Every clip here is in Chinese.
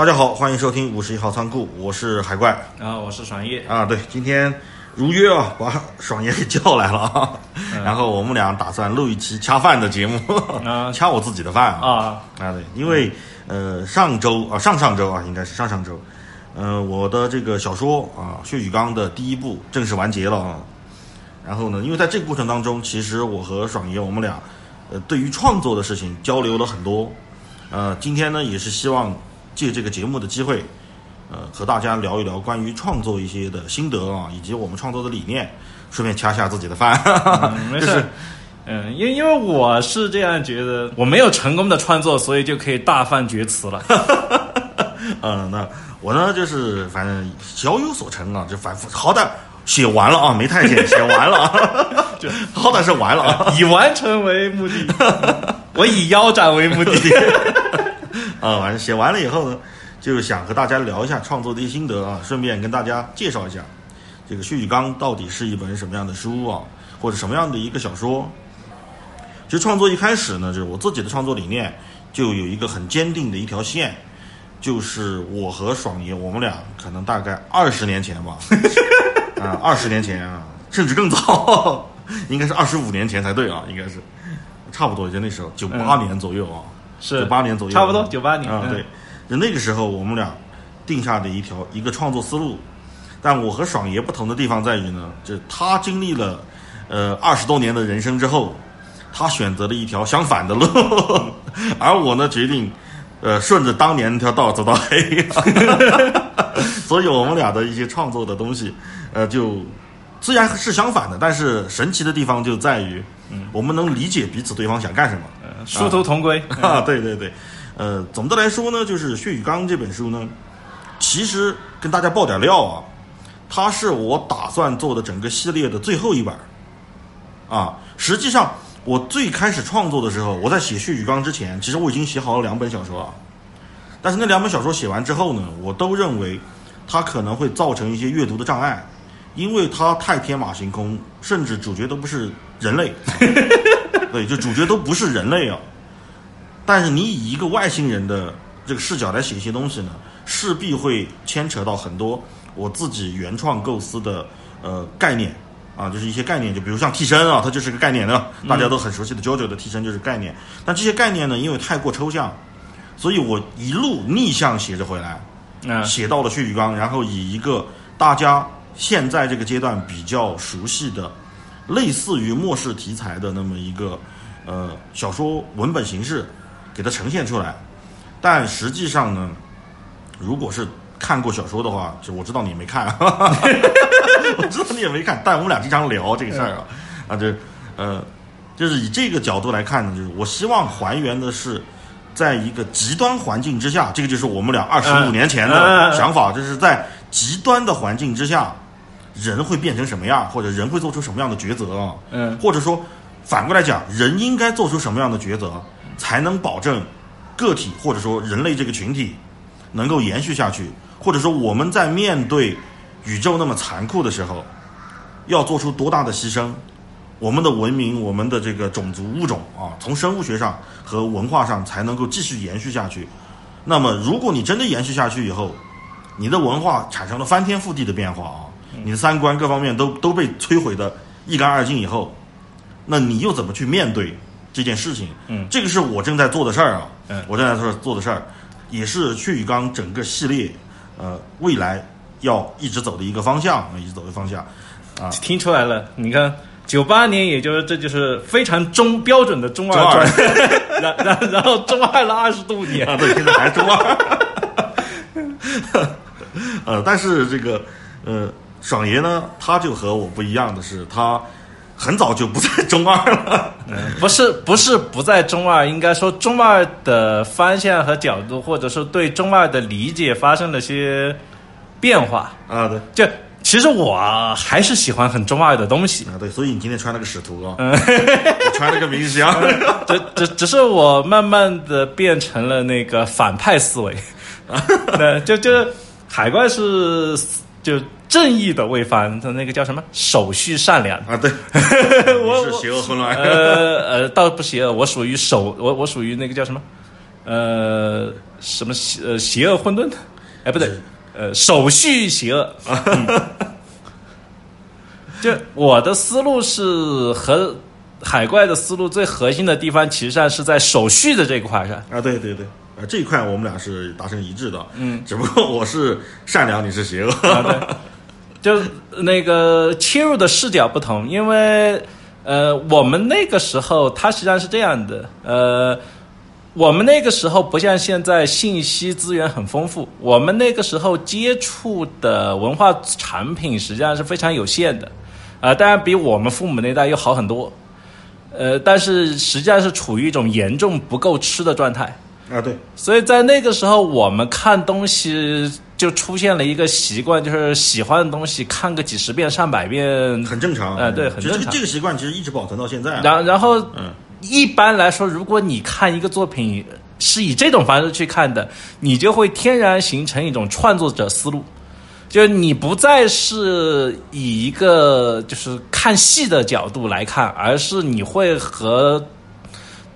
大家好，欢迎收听五十一号仓库，我是海怪啊，我是爽爷啊。对，今天如约啊，把爽爷给叫来了啊。嗯然后我们俩打算录一期掐饭的节目，啊 掐我自己的饭啊。啊，啊，对，因为呃上周啊上上周啊应该是上上周，呃我的这个小说啊《血与钢》的第一部正式完结了啊。然后呢，因为在这个过程当中，其实我和爽爷我们俩呃对于创作的事情交流了很多。呃，今天呢也是希望借这个节目的机会，呃和大家聊一聊关于创作一些的心得啊，以及我们创作的理念，顺便掐下自己的饭。嗯 没就是事。嗯，因因为我是这样觉得，我没有成功的创作，所以就可以大放厥词了。嗯，那我呢就是反正小有所成啊，就反复好歹写完了啊，没太写写完了啊，就好歹是完了啊。以完成为目的，我以腰斩为目的。啊，反正写完了以后呢，就是想和大家聊一下创作的一些心得啊，顺便跟大家介绍一下这个《血与钢》到底是一本什么样的书啊，或者什么样的一个小说。其实创作一开始呢，就是我自己的创作理念就有一个很坚定的一条线，就是我和爽爷，我们俩可能大概二十年前吧，啊，二十年前啊，甚至更早，应该是二十五年前才对啊，应该是差不多就那时候九八年左右啊。是。九八年左右，差不多九八年啊，嗯。对，就那个时候我们俩定下的一条一个创作思路，但我和爽爷不同的地方在于呢，就是他经历了呃二十多年的人生之后，他选择了一条相反的路，而我呢决定呃顺着当年那条道走到黑，所以我们俩的一些创作的东西，呃就虽然是相反的，但是神奇的地方就在于，我们能理解彼此对方想干什么。嗯殊途同归。啊，对对对，呃，总的来说呢，就是《血与钢》这本书呢，其实跟大家爆点料啊，它是我打算做的整个系列的最后一本啊。实际上，我最开始创作的时候，我在写《血与钢》之前，其实我已经写好了两本小说啊，但是那两本小说写完之后呢，我都认为它可能会造成一些阅读的障碍，因为它太天马行空，甚至主角都不是人类。对，就主角都不是人类啊。但是你以一个外星人的这个视角来写一些东西呢，势必会牵扯到很多我自己原创构思的呃概念啊，就是一些概念，就比如像替身啊，它就是个概念的，大家都很熟悉的 JoJo 的替身就是概念。但这些概念呢，因为太过抽象，所以我一路逆向写着回来。嗯写到了血与钢，然后以一个大家现在这个阶段比较熟悉的，类似于末世题材的那么一个呃小说文本形式，给它呈现出来。但实际上呢，如果是看过小说的话，就我知道你没看，我知道你也没看，但我们俩经常聊这个事儿啊，啊，就呃，就是以这个角度来看呢，就是我希望还原的是。在一个极端环境之下，这个就是我们俩二十五年前的想法，就是在极端的环境之下，人会变成什么样，或者人会做出什么样的抉择啊？嗯，或者说反过来讲，人应该做出什么样的抉择，才能保证个体或者说人类这个群体能够延续下去？或者说我们在面对宇宙那么残酷的时候，要做出多大的牺牲？我们的文明，我们的这个种族物种啊，从生物学上和文化上才能够继续延续下去。那么，如果你真的延续下去以后，你的文化产生了翻天覆地的变化啊，你的三观各方面都都被摧毁的一干二净以后，那你又怎么去面对这件事情？嗯，这个是我正在做的事儿啊，嗯我正在做做的事儿，也是去与刚整个系列呃未来要一直走的一个方向，一直走的方向啊。听出来了，你看。九八年，也就是这就是非常中标准的中二然然然后中二了二十多年啊，对，现在还是中二。呃，但是这个呃，爽爷呢，他就和我不一样的是，他很早就不在中二了。不是不是不在中二，应该说中二的方向和角度，或者说对中二的理解发生了些变化。啊，对，就其实我还是喜欢很中二的东西，啊，对，所以你今天穿了个使徒啊，我穿了个明星，只只只是我慢慢的变成了那个反派思维，对，就就海怪是就正义的魏凡，他那个叫什么？手续善良，啊，对，我是邪恶混乱，呃呃，倒不邪恶，我属于手，我我属于那个叫什么，呃，什么邪呃邪恶混沌，哎不对，呃手续邪恶。嗯。就我的思路是和海怪的思路最核心的地方，其实上是在手续的这一块上。啊，对对对，啊这一块我们俩是达成一致的，嗯，只不过我是善良，你是邪恶，啊，对，就那个切入的视角不同，因为呃，我们那个时候它实际上是这样的，呃，我们那个时候不像现在信息资源很丰富，我们那个时候接触的文化产品实际上是非常有限的，啊、当然比我们父母那代又好很多，呃，但是实际上是处于一种严重不够吃的状态。啊对，所以在那个时候，我们看东西就出现了一个习惯，就是喜欢的东西看个几十遍、上百遍。很正常，哎对很正常。这个这个习惯其实一直保存到现在啊，然然后，嗯。一般来说，如果你看一个作品是以这种方式去看的，你就会天然形成一种创作者思路，就是你不再是以一个就是看戏的角度来看，而是你会和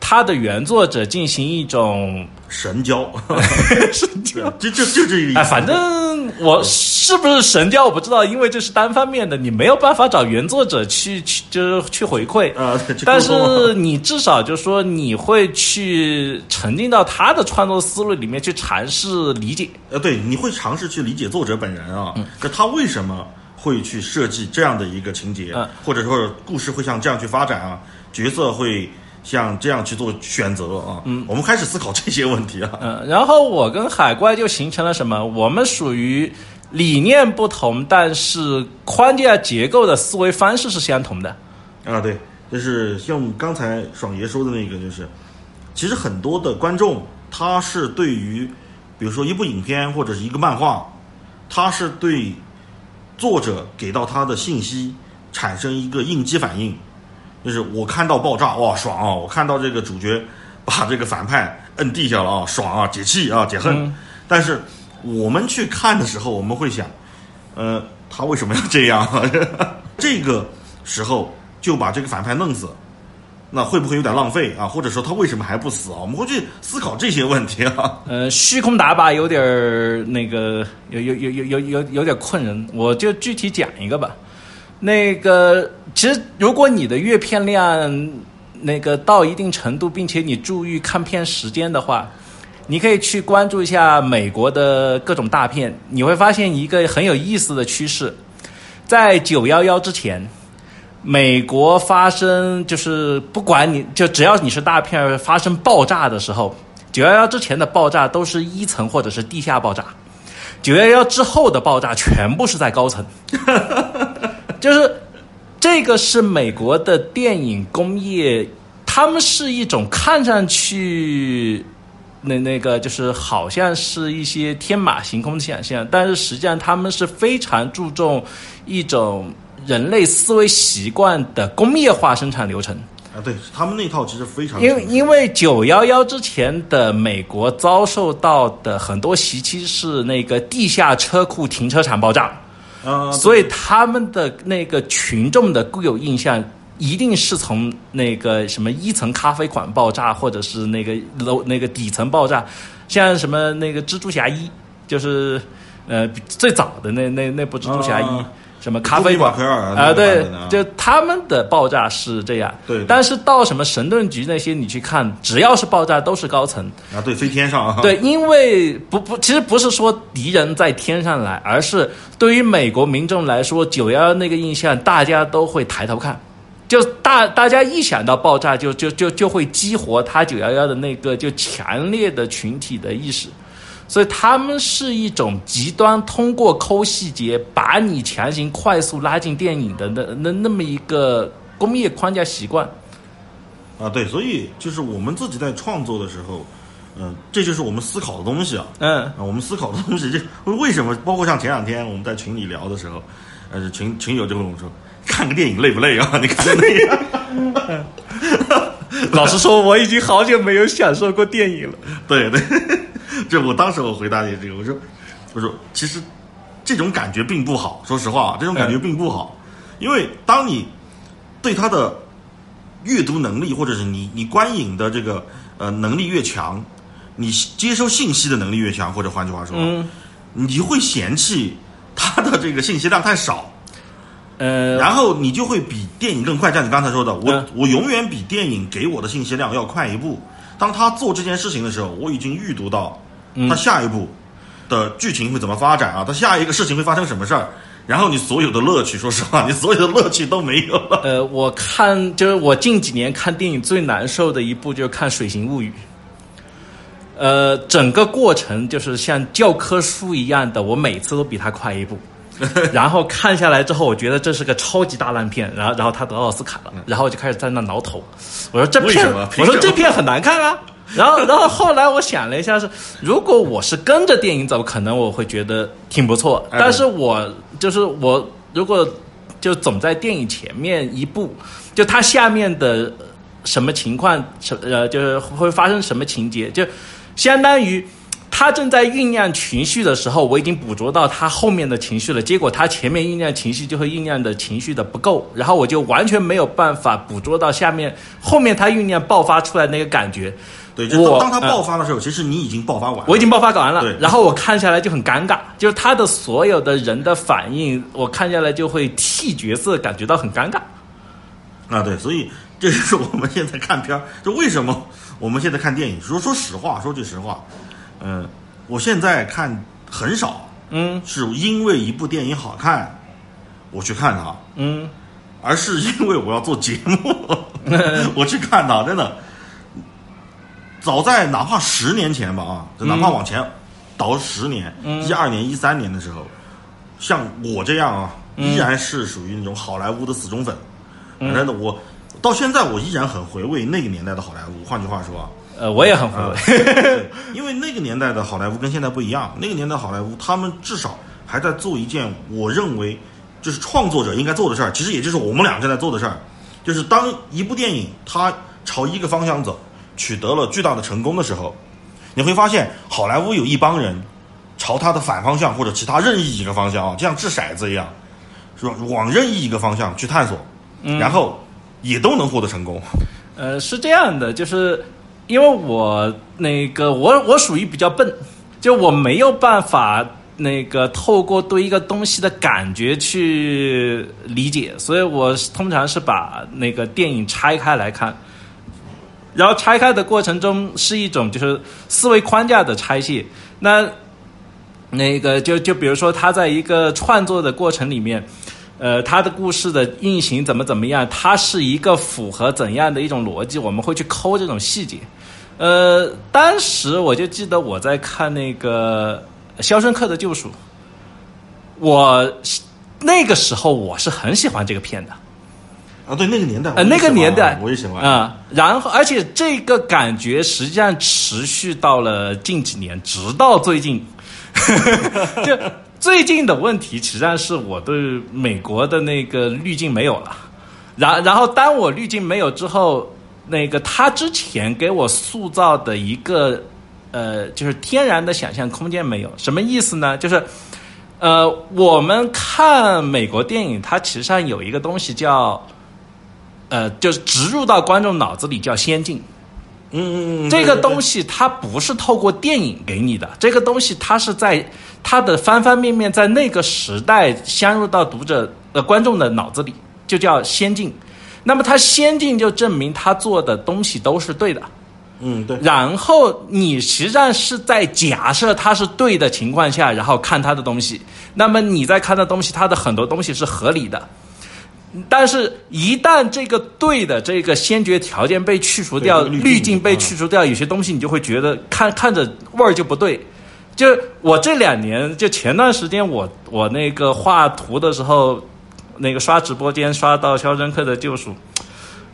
他的原作者进行一种神交，神交。就就就这个意思，哎，反正我是不是神交我不知道，因为这是单方面的，你没有办法找原作者去去就是去回馈。啊，对但是你至少就说你会去沉浸到他的创作思路里面去尝试理解。呃，对，你会尝试去理解作者本人啊，嗯。就他为什么会去设计这样的一个情节，嗯。或者说故事会像这样去发展啊，角色会像这样去做选择啊，嗯，我们开始思考这些问题啊，嗯，然后我跟海怪就形成了什么？我们属于理念不同，但是框架结构的思维方式是相同的。啊，对，就是像刚才爽爷说的那个，就是其实很多的观众他是对于，比如说一部影片或者是一个漫画，他是对作者给到他的信息产生一个应激反应，就是我看到爆炸哇爽啊，我看到这个主角把这个反派摁地下了啊爽啊解气啊解恨，但是我们去看的时候，我们会想，呃，他为什么要这样？这个时候就把这个反派弄死，那会不会有点浪费啊？或者说他为什么还不死啊？我们会去思考这些问题啊。呃，虚空打靶有点儿那个，有有有有有有有点困人，我就具体讲一个吧。那个，其实如果你的阅片量那个到一定程度，并且你注意看片时间的话，你可以去关注一下美国的各种大片，你会发现一个很有意思的趋势，在九幺幺之前。美国发生就是不管你就只要你是大片发生爆炸的时候，九幺幺之前的爆炸都是一层或者是地下爆炸，九幺幺之后的爆炸全部是在高层，就是这个是美国的电影工业，他们是一种看上去。那那个就是好像是一些天马行空的想象，但是实际上他们是非常注重一种人类思维习惯的工业化生产流程。啊，对他们那套其实非常因为因为九幺幺之前的美国遭受到的很多袭击是那个地下车库停车场爆炸，啊，所以他们的那个群众的固有印象一定是从那个什么一层咖啡馆爆炸，或者是那个楼那个底层爆炸，像什么那个蜘蛛侠一，就是呃最早的那那那部蜘蛛侠一。啊什么咖啡馆啊、那个对就他们的爆炸是这样。对对但是到什么神盾局那些，你去看，只要是爆炸都是高层。啊，对，飞天上啊，对，因为不不，其实不是说敌人在天上来，而是对于美国民众来说，九幺幺那个印象，大家都会抬头看。就大大家一想到爆炸就，就就就会激活他九幺幺的那个就强烈的群体的意识，所以他们是一种极端通过抠细节把你强行快速拉进电影的那那那么一个工业框架习惯。啊，对，所以就是我们自己在创作的时候，嗯、这就是我们思考的东西啊。嗯啊，我们思考的东西，这为什么？包括像前两天我们在群里聊的时候，呃，群群友就跟我说，看个电影累不累啊？你看的那个，老实说，我已经好久没有享受过电影了。对对，这我当时我回答你这个，我说，我说其实这种感觉并不好，说实话，这种感觉并不好，因为当你对他的阅读能力，或者是你你观影的这个呃能力越强，你接收信息的能力越强，或者换句话说，嗯你会嫌弃他的这个信息量太少，呃，然后你就会比电影更快。像你刚才说的，我、嗯我永远比电影给我的信息量要快一步。当他做这件事情的时候，我已经预读到嗯他下一步的剧情会怎么发展啊，他下一个事情会发生什么事儿。然后你所有的乐趣，说实话，你所有的乐趣都没有了。呃，我看就是我近几年看电影最难受的一部就是看《水形物语》。呃，整个过程就是像教科书一样的，我每次都比他快一步。然后看下来之后，我觉得这是个超级大烂片，然后然后他得奥斯卡了，然后我就开始在那挠头，我说这为片什么，我说这片很难看啊。然后然后后来我想了一下是，如果我是跟着电影走，可能我会觉得挺不错，哎但是我就是我如果就总在电影前面一步，就它下面的什么情况，什呃，就是会发生什么情节，就相当于他正在酝酿情绪的时候，我已经捕捉到他后面的情绪了，结果他前面酝酿情绪就会酝酿的情绪的不够，然后我就完全没有办法捕捉到下面后面他酝酿爆发出来那个感觉。对，就我当当他呃爆发的时候，其实你已经爆发完了。我已经爆发完了对，然后我看下来就很尴尬，就是他的所有的人的反应，我看下来就会替角色感觉到很尴尬。啊，对，所以这就是我们现在看片儿，就为什么我们现在看电影。说说实话，说句实话，嗯、我现在看很少，嗯是因为一部电影好看，我去看它，嗯而是因为我要做节目，我去看它，真的。早在哪怕十年前吧啊，就哪怕往前倒十年，一二年、一三年的时候，像我这样啊，依然是属于那种好莱坞的死忠粉。反正的我到现在我依然很回味那个年代的好莱坞。换句话说啊，呃，我也很回味。对，因为那个年代的好莱坞跟现在不一样，那个年代好莱坞他们至少还在做一件我认为就是创作者应该做的事儿，其实也就是我们俩正在做的事儿，就是当一部电影它朝一个方向走，取得了巨大的成功的时候，你会发现好莱坞有一帮人朝他的反方向或者其他任意一个方向啊，就像掷骰子一样，是吧？往任意一个方向去探索，然后也都能获得成功。呃，是这样的，就是因为我那个我我属于比较笨，就我没有办法那个透过对一个东西的感觉去理解，所以我通常是把那个电影拆开来看。然后拆开的过程中是一种就是思维框架的拆卸。那那个就就比如说他在一个创作的过程里面，呃，他的故事的运行怎么怎么样，它是一个符合怎样的一种逻辑，我们会去抠这种细节。呃，当时我就记得我在看那个《肖申克的救赎》，我那个时候我是很喜欢这个片的。啊，对那个年代，呃，那个年代我也喜欢啊、然后而且这个感觉实际上持续到了近几年，直到最近，就最近的问题，实际上是我对美国的那个滤镜没有了。然然后当我滤镜没有之后，那个他之前给我塑造的一个呃，就是天然的想象空间没有，什么意思呢？就是呃，我们看美国电影，它其实上有一个东西叫。呃，就是植入到观众脑子里叫先进，嗯嗯嗯，这个东西它不是透过电影给你的，这个东西它是在它的方方面面在那个时代镶入到读者呃观众的脑子里，就叫先进。那么它先进就证明他做的东西都是对的，嗯对，然后你实际上是在假设它是对的情况下，然后看他的东西，那么你在看的东西，它的很多东西是合理的。但是，一旦这个对的这个先决条件被去除掉，滤镜被去除掉，有些东西你就会觉得看看着味儿就不对。就我这两年，就前段时间我我那个画图的时候，那个刷直播间刷到《肖申克的救赎》，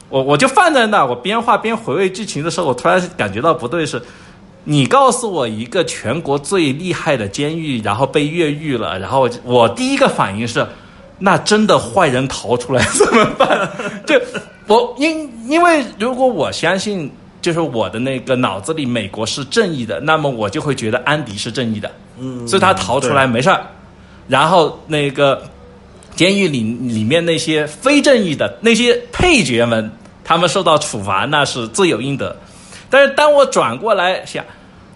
我我就放在那，我边画边回味剧情的时候，我突然感觉到不对是。你告诉我一个全国最厉害的监狱，然后被越狱了，然后我第一个反应是，那真的坏人逃出来 怎么办？就我因因为如果我相信，就是我的那个脑子里美国是正义的，那么我就会觉得安迪是正义的，嗯，所以他逃出来没事儿。然后那个监狱里里面那些非正义的那些配角们，他们受到处罚那是罪有应得。但是当我转过来想，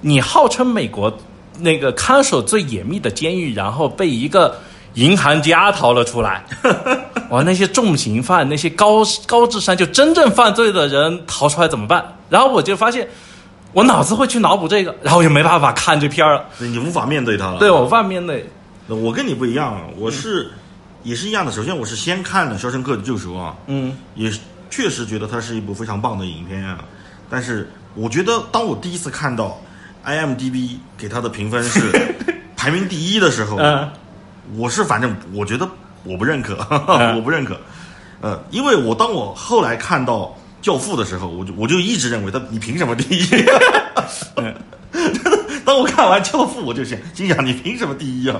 你号称美国那个看守最严密的监狱，然后被一个银行家逃了出来，哇，那些重刑犯、那些高高智商就真正犯罪的人逃出来怎么办？然后我就发现，我脑子会去脑补这个，然后我就没办法看这片儿了，对你无法面对他了。对我无法面对。我跟你不一样，我是、也是一样的。首先，我是先看了《肖申克的救赎》啊，嗯也确实觉得它是一部非常棒的影片啊。但是，我觉得当我第一次看到 IMDB 给它的评分是 排名第一的时候，嗯我是反正我觉得我不认可，嗯 我不认可。呃，因为我当我后来看到《教父》的时候，我就我就一直认为他你凭什么第一？嗯当我看完《教父》，我就想心想你凭什么第一啊？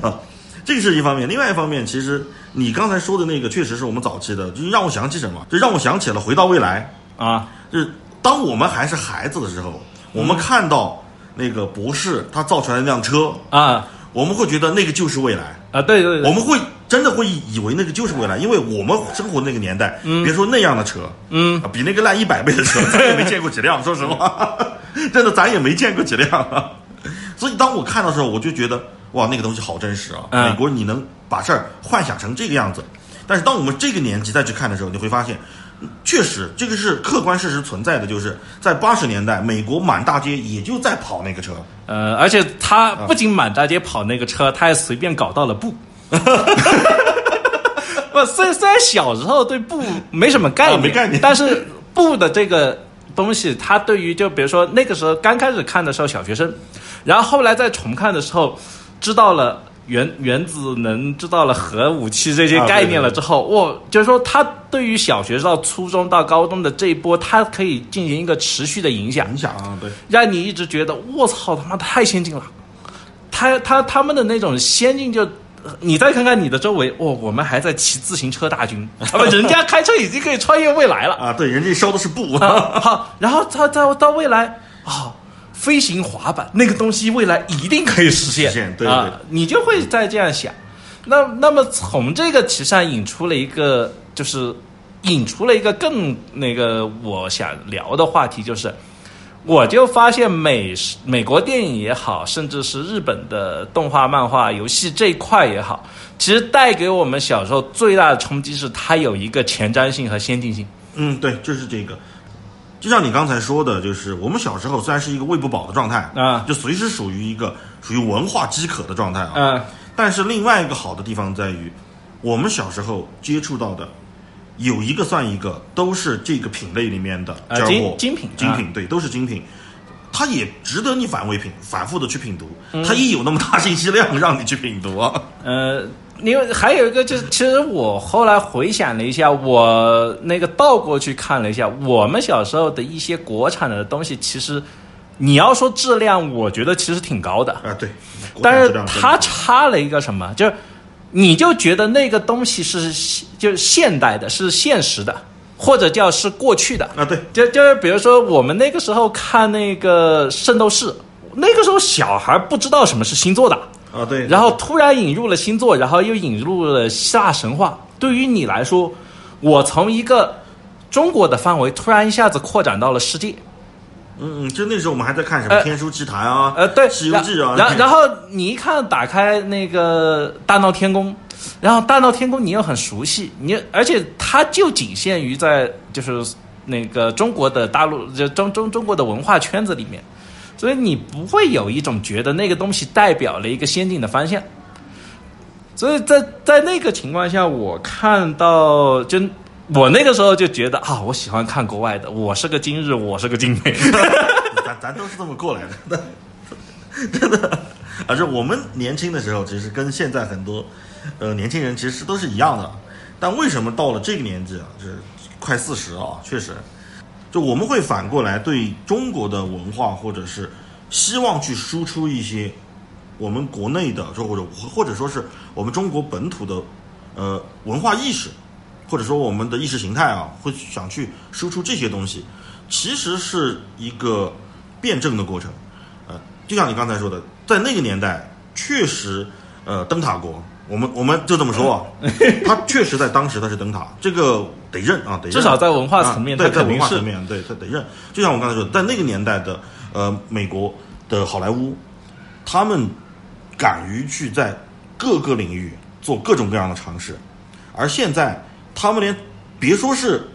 啊，这个是一方面，另外一方面，其实你刚才说的那个确实是我们早期的，就是让我想起什么？就让我想起了《回到未来啊，》，就是当我们还是孩子的时候，我们看到那个博士他造出来的那辆车，啊我们会觉得那个就是未来。啊，对对对，我们会真的会以为那个就是未来，因为我们生活那个年代，别说那样的车，嗯啊，比那个烂一百倍的车，咱也没见过几辆。说实话，真的咱也没见过几辆。所以当我看到的时候，我就觉得哇，那个东西好真实啊！嗯美国你能把事儿幻想成这个样子，但是当我们这个年纪再去看的时候，你会发现。确实，这个是客观事实存在的，就是在八十年代，美国满大街也就在跑那个车，呃，而且他不仅满大街跑那个车，他还随便搞到了布。不，虽虽然小时候对布没什么概念，啊没概念但是布的这个东西，它对于就比如说那个时候刚开始看的时候小学生，然后后来再重看的时候，知道了原原子能，知道了核武器这些概念了之后，我就是说，他对于小学到初中到高中的这一波，它可以进行一个持续的影响。影响啊，对，让你一直觉得我操他妈太先进了，他他他们的那种先进就。呃你再看看你的周围，哦，我们还在骑自行车大军，他们人家开车已经可以穿越未来了啊，对，人家烧的是布，啊！好，然后他到到未来啊，飞行滑板那个东西未来一定可以实现，实现对对啊，你就会在这样想。那那么从这个其实上引出了一个，就是引出了一个更那个我想聊的话题，就是我就发现美美国电影也好，甚至是日本的动画、漫画、游戏这一块也好，其实带给我们小时候最大的冲击是它有一个前瞻性和先进性。嗯，对，就是这个。就像你刚才说的，就是我们小时候虽然是一个喂不饱的状态啊就随时属于一个属于文化饥渴的状态啊。嗯但是另外一个好的地方在于，我们小时候接触到的，有一个算一个，都是这个品类里面的啊尖货、精精品精品，对，都是精品。它也值得你反味品，反复的去品读。嗯它一有那么大信息量让你去品读啊。呃，因为还有一个就是，其实我后来回想了一下，我那个倒过去看了一下，我们小时候的一些国产的东西，其实你要说质量，我觉得其实挺高的。啊，对。但是它差了一个什么，就是你就觉得那个东西是就是现代的，是现实的，或者叫是过去的。啊，对，就就是比如说我们那个时候看那个《圣斗士》，那个时候小孩不知道什么是星座的，啊，对。然后突然引入了星座，然后又引入了希腊神话。对于你来说，我从一个中国的范围突然一下子扩展到了世界。嗯嗯，就那时候我们还在看什么呃《天书奇谭》啊，呃，对，西游记》啊，然然然后你一看，打开那个《大闹天宫》，然后《大闹天宫》你又很熟悉，你而且它就仅限于在就是那个中国的大陆，就中中中国的文化圈子里面，所以你不会有一种觉得那个东西代表了一个先进的方向。所以在在那个情况下，我看到就我那个时候就觉得啊，我喜欢看国外的，我是个今日，我是个今美。咱咱都是这么过来的，真的。而且我们年轻的时候，其实跟现在很多呃年轻人其实都是一样的。但为什么到了这个年纪啊，就是快四十啊，确实，就我们会反过来对中国的文化，或者是希望去输出一些我们国内的，就或者或者说是我们中国本土的呃文化意识，或者说我们的意识形态啊，会想去输出这些东西，其实是一个辩证的过程。呃，就像你刚才说的，在那个年代，确实，呃，灯塔国，我们我们就这么说啊，它确实在当时他是灯塔，这个得认啊，得认。至少在文化层面啊、对，在文化层面，对，他得认。就像我刚才说的，在那个年代的呃美国的好莱坞，他们敢于去在各个领域做各种各样的尝试，而现在他们连别说是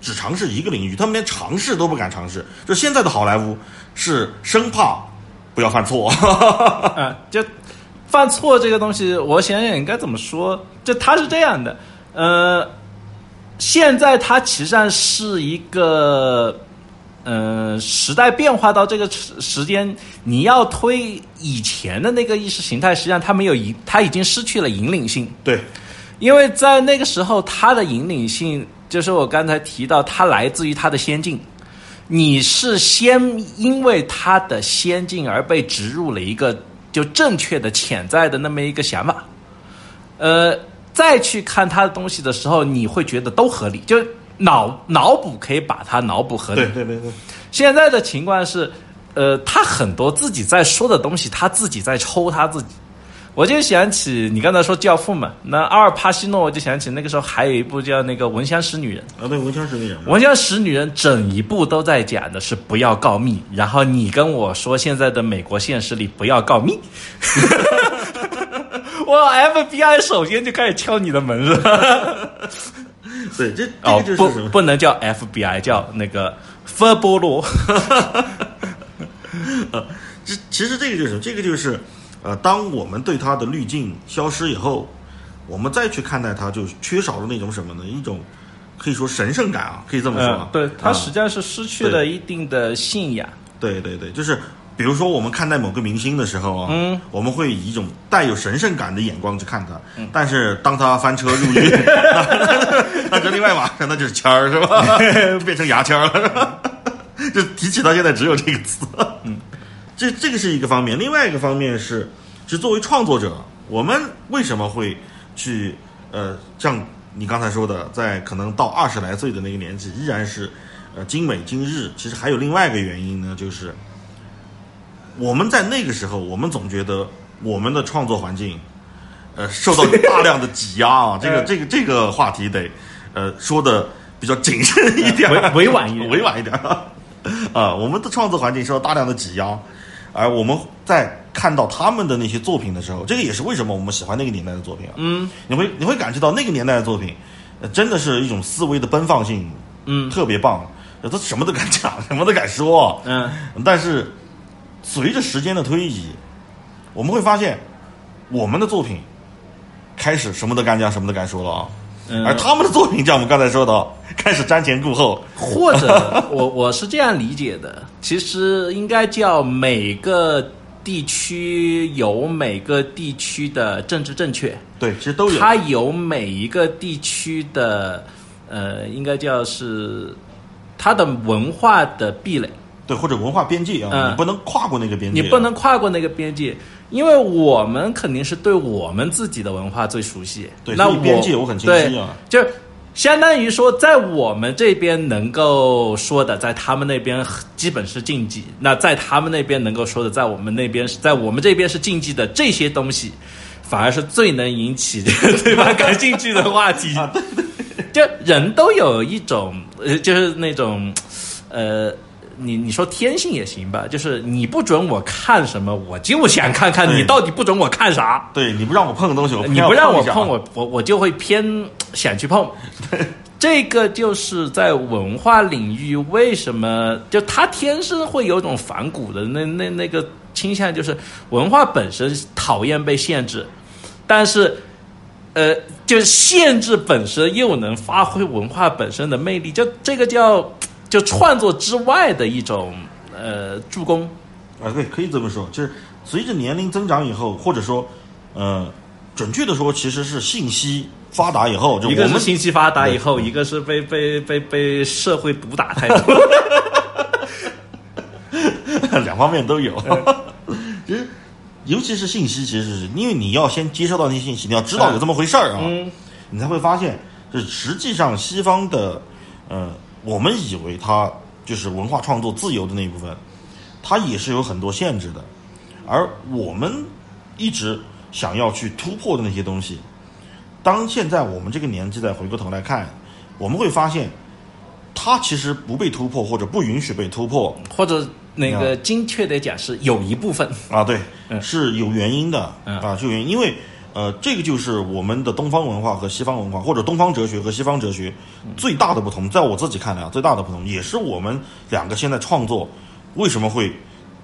只尝试一个领域，他们连尝试都不敢尝试。就现在的好莱坞是生怕不要犯错，啊，就犯错这个东西，我想想应该怎么说？就他是这样的，呃，现在他其实上是一个，呃，时代变化到这个时时间，你要推以前的那个意识形态，实际上它没有引，它已经失去了引领性。对，因为在那个时候，它的引领性就是我刚才提到，它来自于它的先进。你是先因为它的先进而被植入了一个就正确的潜在的那么一个想法，呃，再去看他的东西的时候，你会觉得都合理，就脑脑补可以把它脑补合理。对对对对，现在的情况是，呃，他很多自己在说的东西，他自己在抽他自己。我就想起你刚才说《教父》嘛，那阿尔帕西诺，我就想起那个时候还有一部叫那个《闻香识女人》。啊，对，闻香识女人，《闻香识女人》整一部都在讲的是不要告密，然后你跟我说现在的美国现实里不要告密，哇 FBI 首先就开始敲你的门是吧？对，这这哦个，就是不？不能叫 FBI，叫那个佛波罗。这其实这个就是这个就是，呃，当我们对它的滤镜消失以后，我们再去看待它，就缺少了那种什么呢？一种可以说神圣感啊，可以这么说啊。嗯，对，它啊实际上是失去了一定的信仰。对对对，就是比如说我们看待某个明星的时候啊，嗯，我们会以一种带有神圣感的眼光去看他，但是当他翻车入狱，那那这另外嘛，那就是签儿是吧？变成牙签儿了，是吧？就提起到现在只有这个词，嗯，这这个是一个方面，另外一个方面是，是作为创作者，我们为什么会去呃，像你刚才说的，在可能到二十来岁的那个年纪，依然是呃精美今日。其实还有另外一个原因呢，就是我们在那个时候，我们总觉得我们的创作环境呃受到大量的挤压啊。这个 嗯这个这个话题得呃说的比较谨慎一点，委委婉一点委婉一点 啊。我们的创作环境受到大量的挤压，而我们在看到他们的那些作品的时候，这个也是为什么我们喜欢那个年代的作品啊。嗯你会你会感觉到那个年代的作品，呃，真的是一种思维的奔放性，嗯特别棒。呃他什么都敢讲，什么都敢说。嗯但是随着时间的推移，我们会发现，我们的作品开始什么都敢讲，什么都敢说了啊。嗯，而他们的作品，像我们刚才说的，开始瞻前顾后。或者我我是这样理解的，其实应该叫每个地区有每个地区的政治正确，对，其实都有。它有每一个地区的呃，应该叫是它的文化的壁垒。对，或者文化边界啊，嗯你不能跨过那个边界。你不能跨过那个边界，因为我们肯定是对我们自己的文化最熟悉。对那我边界我很清晰啊对，就相当于说，在我们这边能够说的，在他们那边基本是禁忌；那在他们那边能够说的，在我们那边是在我们这边是禁忌的这些东西，反而是最能引起 对方感兴趣的话题。啊就人都有一种呃，就是那种呃。你你说天性也行吧，就是你不准我看什么，我就想看看你到底不准我看啥。对，你不让我碰的东西，我偏要你不让我碰，我我我就会偏想去碰。这个就是在文化领域，为什么就他天生会有种反骨的那那那个倾向，就是文化本身讨厌被限制，但是呃，就是限制本身又能发挥文化本身的魅力，就这个叫就创作之外的一种呃助攻。啊，对，可以这么说，就是随着年龄增长以后，或者说，呃，准确的说，其实是信息发达以后，就一个我们是信息发达以后，一个是被被被被社会毒打太多。两方面都有。其实，尤其是信息，其实是因为你要先接收到那些信息，你要知道有这么回事儿啊，嗯你才会发现，就是实际上西方的，呃，我们以为它就是文化创作自由的那一部分，它也是有很多限制的，而我们一直想要去突破的那些东西，当现在我们这个年纪再回过头来看，我们会发现，它它其实不被突破或者不允许被突破。或者那个精确的讲是有一部分，啊，对，嗯。是有原因的嗯。啊，是有原因，因为呃，这个就是我们的东方文化和西方文化，或者东方哲学和西方哲学最大的不同，在我自己看来啊，最大的不同也是我们两个现在创作为什么会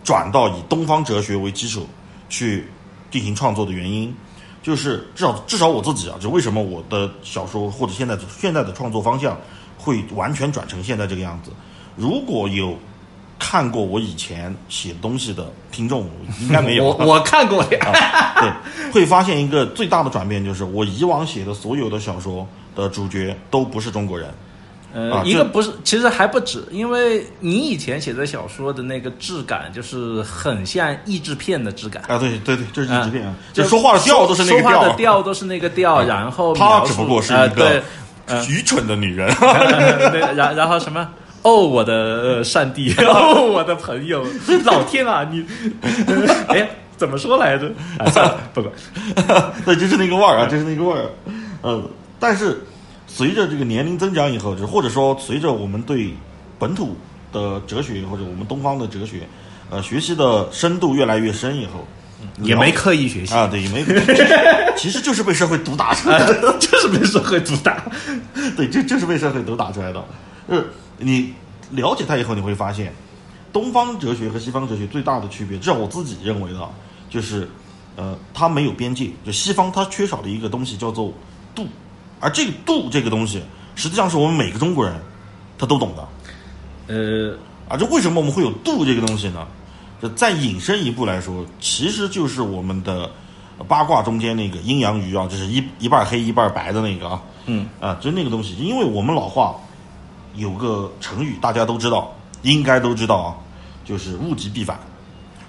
转到以东方哲学为基础去进行创作的原因。就是至少至少我自己啊，就为什么我的小说或者现在现在的创作方向会完全转成现在这个样子。如果有看过我以前写东西的听众，应该没有。我我看过呀，啊，对，会发现一个最大的转变就是，我以往写的所有的小说的主角都不是中国人。呃，啊一个不是，其实还不止，因为你以前写的小说的那个质感，就是很像译制片的质感。啊，对对对，就是译制片啊，就就说话的调都是那个调说话的调。都是那个调，然后她只不过是呃一个愚蠢的女人，对，然然后什么？哦，我的呃上帝，哦，我的朋友，老天啊，你，哎，怎么说来着？啊，算了，不管。对，就是那个味儿啊，就是那个味儿。嗯，但是随着这个年龄增长以后，就或者说随着我们对本土的哲学或者我们东方的哲学，呃，学习的深度越来越深以后，也没刻意学习，啊，对，也没，其实就是被社会毒打出来的。就是被社会毒打。对，就就是被社会毒打出来的。呃，你了解它以后，你会发现，东方哲学和西方哲学最大的区别，至少我自己认为的啊，就是，呃，它没有边界。就西方它缺少的一个东西叫做度，而这个度这个东西，实际上是我们每个中国人他都懂的。呃，啊，这为什么我们会有度这个东西呢？这再引申一步来说，其实就是我们的八卦中间那个阴阳鱼啊，就是一一半黑一半白的那个啊。嗯啊，就那个东西，因为我们老话有个成语，大家都知道，应该都知道啊，就是物极必反。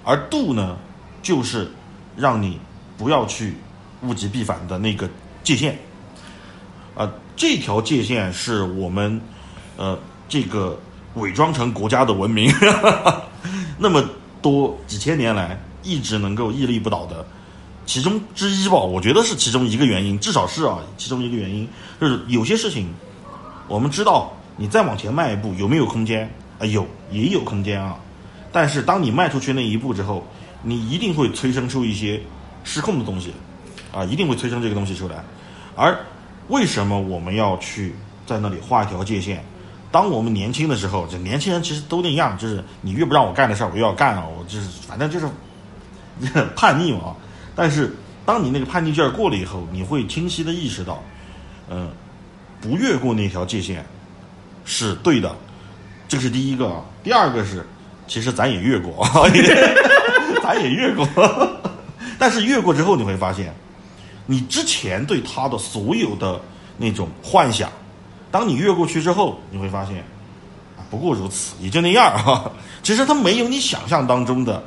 而度呢，就是让你不要去物极必反的那个界限。啊，这条界限是我们呃这个伪装成国家的文明，那么多几千年来一直能够屹立不倒的其中之一吧，我觉得是其中一个原因，至少是啊，其中一个原因就是有些事情我们知道，你再往前迈一步有没有空间啊？有，也有空间啊。但是当你迈出去那一步之后，你一定会催生出一些失控的东西，啊，一定会催生这个东西出来。而为什么我们要去在那里画一条界限？当我们年轻的时候，这年轻人其实都那样，就是你越不让我干的事儿，我越要干啊，我就是反正就是 叛逆嘛。但是当你那个叛逆劲儿过了以后，你会清晰的意识到，嗯、不越过那条界限是对的，这是第一个啊。第二个是，其实咱也越过，咱也越过，但是越过之后你会发现，你之前对他的所有的那种幻想，当你越过去之后，你会发现，不过如此，也就那样啊。其实他没有你想象当中的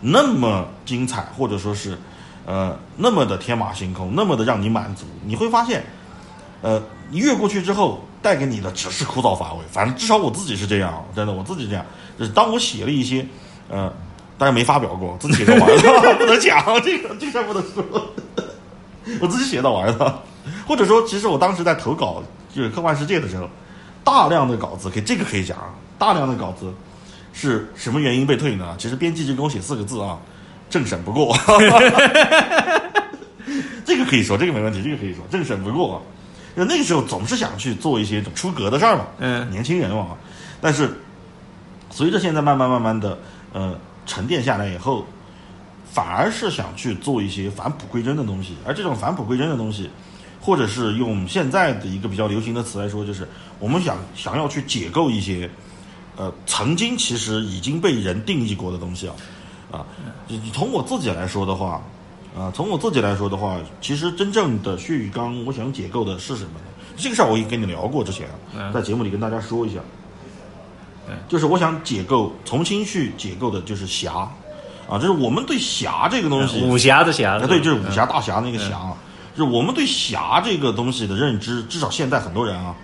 那么精彩，或者说是，呃，那么的天马行空，那么的让你满足。你会发现，呃，越过去之后，带给你的只是枯燥乏味。反正至少我自己是这样，真的，我自己这样。就是当我写了一些，呃，当然没发表过，自己写着玩的，不能讲这个，这事儿不能说。我自己写的玩的，或者说，其实我当时在投稿就是科幻世界的时候，大量的稿子，可以这个可以讲啊，大量的稿子是什么原因被退呢？其实编辑就给我写四个字啊，政审不过。这个可以说，这个没问题，这个可以说，政审不过。那那个时候总是想去做一些出格的事儿嘛，嗯。年轻人嘛。但是随着现在慢慢慢慢的呃沉淀下来以后，反而是想去做一些返璞归真的东西，而这种返璞归真的东西，或者是用现在的一个比较流行的词来说，就是我们想想要去解构一些，呃，曾经其实已经被人定义过的东西啊，啊，你从我自己来说的话，啊，从我自己来说的话，其实真正的血与钢，我想解构的是什么呢？这个事儿我已经跟你聊过，之前嗯在节目里跟大家说一下嗯，就是我想解构，重新去解构的就是侠，啊，就是我们对侠这个东西，武侠的侠，啊，对，就是武侠大侠那个侠啊，就是我们对侠这个东西的认知，至少现在很多人啊，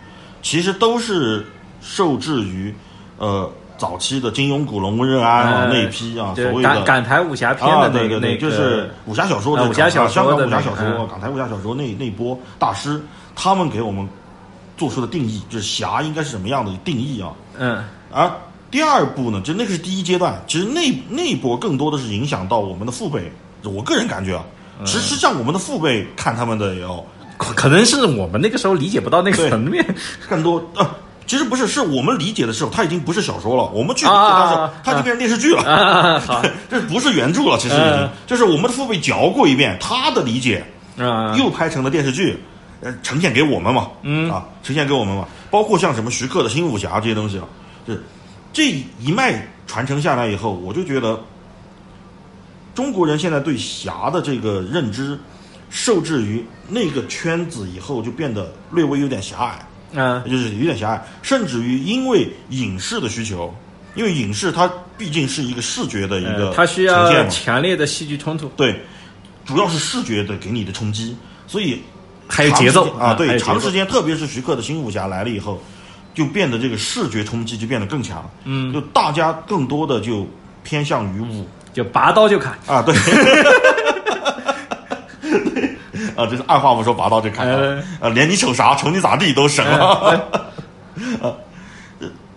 其实都是受制于呃早期的金庸、古龙、温任安那一批啊，所谓的港港台武侠片啊，的那个那，就是武侠小说的啊武侠小说香港武侠小说、港台武侠小说那那波大师，他们给我们做出的定义，就是侠应该是什么样的定义啊。嗯而第二步呢，就那个是第一阶段，其实那那一波更多的是影响到我们的父辈。我个人感觉啊，其实实际上我们的父辈看他们的也要可可能是我们那个时候理解不到那个层面。更多呃，其实不是，是我们理解的时候，它已经不是小说了。我们去理解啊它的时候，它已经变成电视剧了。这不是原著了，其实已经嗯就是我们的父辈嚼过一遍，他的理解啊，又拍成了电视剧，呃，呈现给我们嘛，嗯啊，呈现给我们嘛，包括像什么徐克的《新武侠》这些东西啊，就是这一脉传承下来以后，我就觉得中国人现在对侠的这个认知，受制于那个圈子以后，就变得略微有点狭隘。嗯。就是有点狭隘，甚至于因为影视的需求，因为影视它毕竟是一个视觉的一个呃它需要强烈的戏剧冲突，对，主要是视觉的给你的冲击，所以还有节奏啊，对，长时间，特别是徐克的新武侠来了以后，就变得这个视觉冲击就变得更强，嗯，就大家更多的就偏向于武。就拔刀就砍。啊，对。啊，这是二话不说，拔刀就砍呃了，啊，连你瞅啥，瞅你咋地都省了。啊，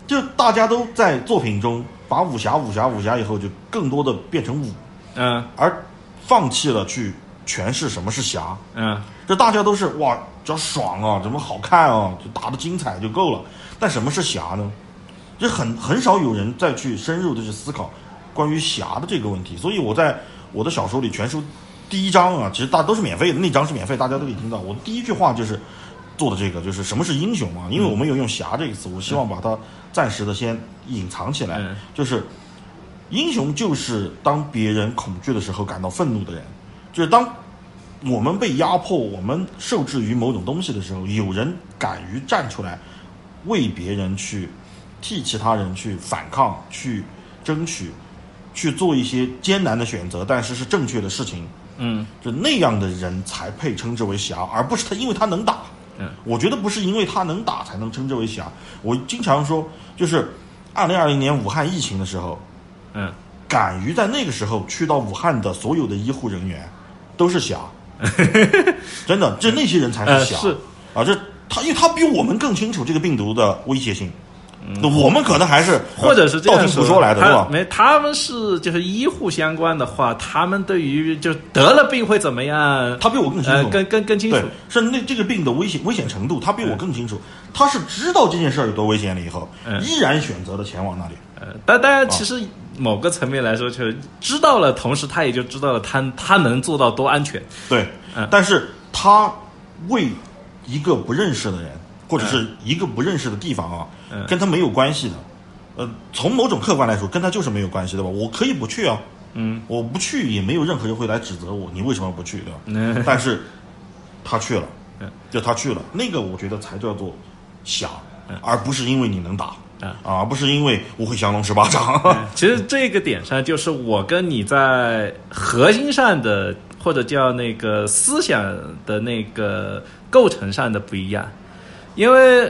就大家都在作品中把武侠、武侠、武侠以后，就更多的变成武，嗯而放弃了去诠释什么是侠。嗯这大家都是哇，只要爽啊，怎么好看啊，就打的精彩就够了。但什么是侠呢？就很很少有人再去深入的去思考关于侠的这个问题。所以我在我的小说里全书第一章啊，其实大家都是免费的，那章是免费，大家都可以听到。我第一句话就是做的这个，就是什么是英雄嘛？因为我们有用侠这个词，我希望把它暂时的先隐藏起来。嗯就是英雄就是当别人恐惧的时候感到愤怒的人，就是当我们被压迫，我们受制于某种东西的时候，有人敢于站出来，为别人去替其他人去反抗、去争取、去做一些艰难的选择，但是是正确的事情，嗯就那样的人才配称之为侠，而不是他因为他能打。嗯，我觉得不是因为他能打才能称之为侠。我经常说，就是二零二零年武汉疫情的时候，嗯敢于在那个时候去到武汉的所有的医护人员都是侠，真的，就那些人才呃是侠、是啊！这他，因为他比我们更清楚这个病毒的威胁性，那我们可能还是嗯或者是这道听样说途说来的，他对吧？没，他们是就是医护相关的话，他们对于就得了病会怎么样，他比我更清楚，呃更更更清楚对。，是那这个病的危险危险程度，他比我更清楚。他是知道这件事儿有多危险了以后，嗯依然选择了前往那里。呃，但当然，其实某个层面来说，就是知道了，同时他也就知道了他他能做到多安全。对，嗯但是他为一个不认识的人，或者是一个不认识的地方啊，嗯跟他没有关系的。呃，从某种客观来说，跟他就是没有关系的吧？我可以不去啊，嗯我不去也没有任何人会来指责我，你为什么不去，对吧？嗯 但是他去了嗯，就他去了，那个我觉得才叫做想，而不是因为你能打嗯啊，而不是因为我会降龙十八掌。其实这个点上，就是我跟你在核心上的，或者叫那个思想的那个构成上的不一样，因为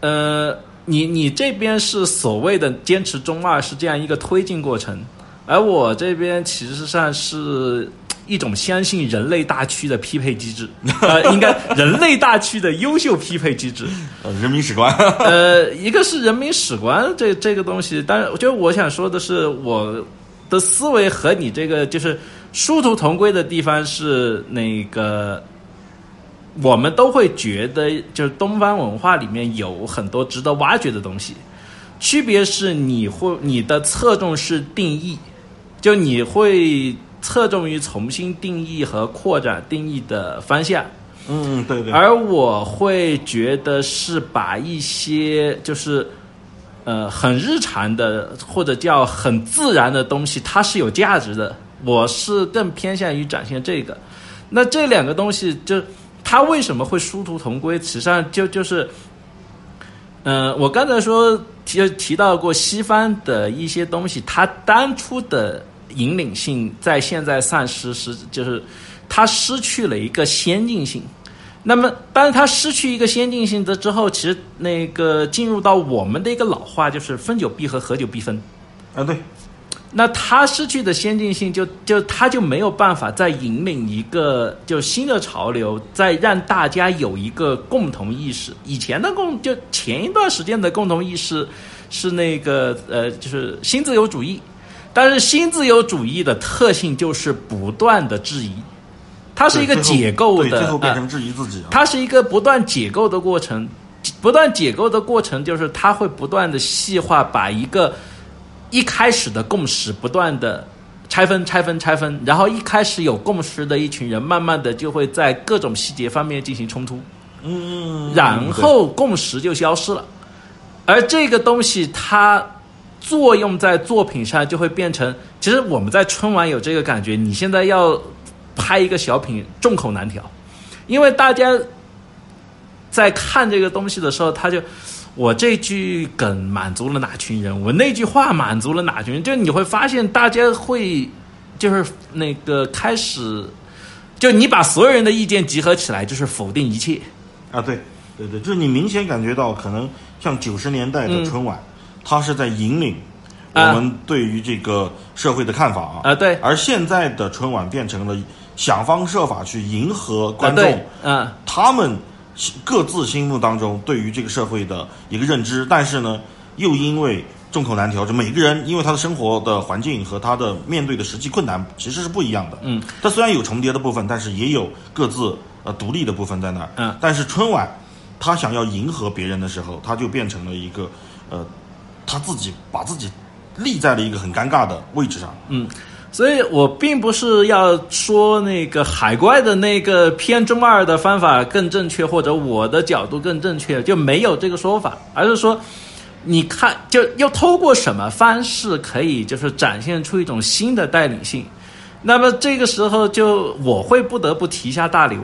呃，你你这边是所谓的坚持中二是这样一个推进过程，而我这边其实上是。一种相信人类大区的匹配机制，应该人类大区的优秀匹配机制，呃人民史观，呃，一个是人民史观这这个东西，但是我觉得我想说的是，我的思维和你这个就是殊途同归的地方是那个，我们都会觉得就是东方文化里面有很多值得挖掘的东西，区别是你会你的侧重是定义，就你会侧重于重新定义和扩展定义的方向。嗯，对对，而我会觉得是把一些就是呃很日常的或者叫很自然的东西，它是有价值的。我是更偏向于展现这个。那这两个东西就它为什么会殊途同归？实际上就就是，嗯、我刚才说提提到过西方的一些东西，它当初的引领性在现在丧失，是就是它失去了一个先进性。那么，当它失去一个先进性的之后，其实那个进入到我们的一个老化，就是分久必合，合久必分。啊对，那他失去的先进性就，就他就没有办法再引领一个就新的潮流，再让大家有一个共同意识。以前的共就前一段时间的共同意识是那个呃，就是新自由主义，但是新自由主义的特性就是不断的质疑，它是一个解构的，对最后变呃成质疑自己啊。它是一个不断解构的过程，不断解构的过程就是它会不断的细化，把一个一开始的共识不断的拆分、拆分、拆分，然后一开始有共识的一群人，慢慢的就会在各种细节方面进行冲突，嗯，然后共识就消失了，而这个东西它。作用在作品上就会变成，其实我们在春晚有这个感觉，你现在要拍一个小品，众口难调，因为大家在看这个东西的时候，他就我这句梗满足了哪群人，我那句话满足了哪群人，就你会发现大家会就是那个开始，就你把所有人的意见集合起来，就是否定一切。啊，对对对，就是你明显感觉到，可能像九十年代的春晚，它是在引领我们对于这个社会的看法啊。啊对而现在的春晚变成了想方设法去迎合观众，嗯。他们各自心目当中对于这个社会的一个认知，但是呢，又因为众口难调，就每个人因为他的生活的环境和他的面对的实际困难其实是不一样的。嗯，它虽然有重叠的部分，但是也有各自呃独立的部分在那儿。嗯，但是春晚他想要迎合别人的时候，他就变成了一个呃，他自己把自己立在了一个很尴尬的位置上。所以我并不是要说那个海怪的那个偏中二的方法更正确，或者我的角度更正确，就没有这个说法，而是说，你看，就要透过什么方式可以就是展现出一种新的带领性。那么这个时候就我会不得不提一下大刘，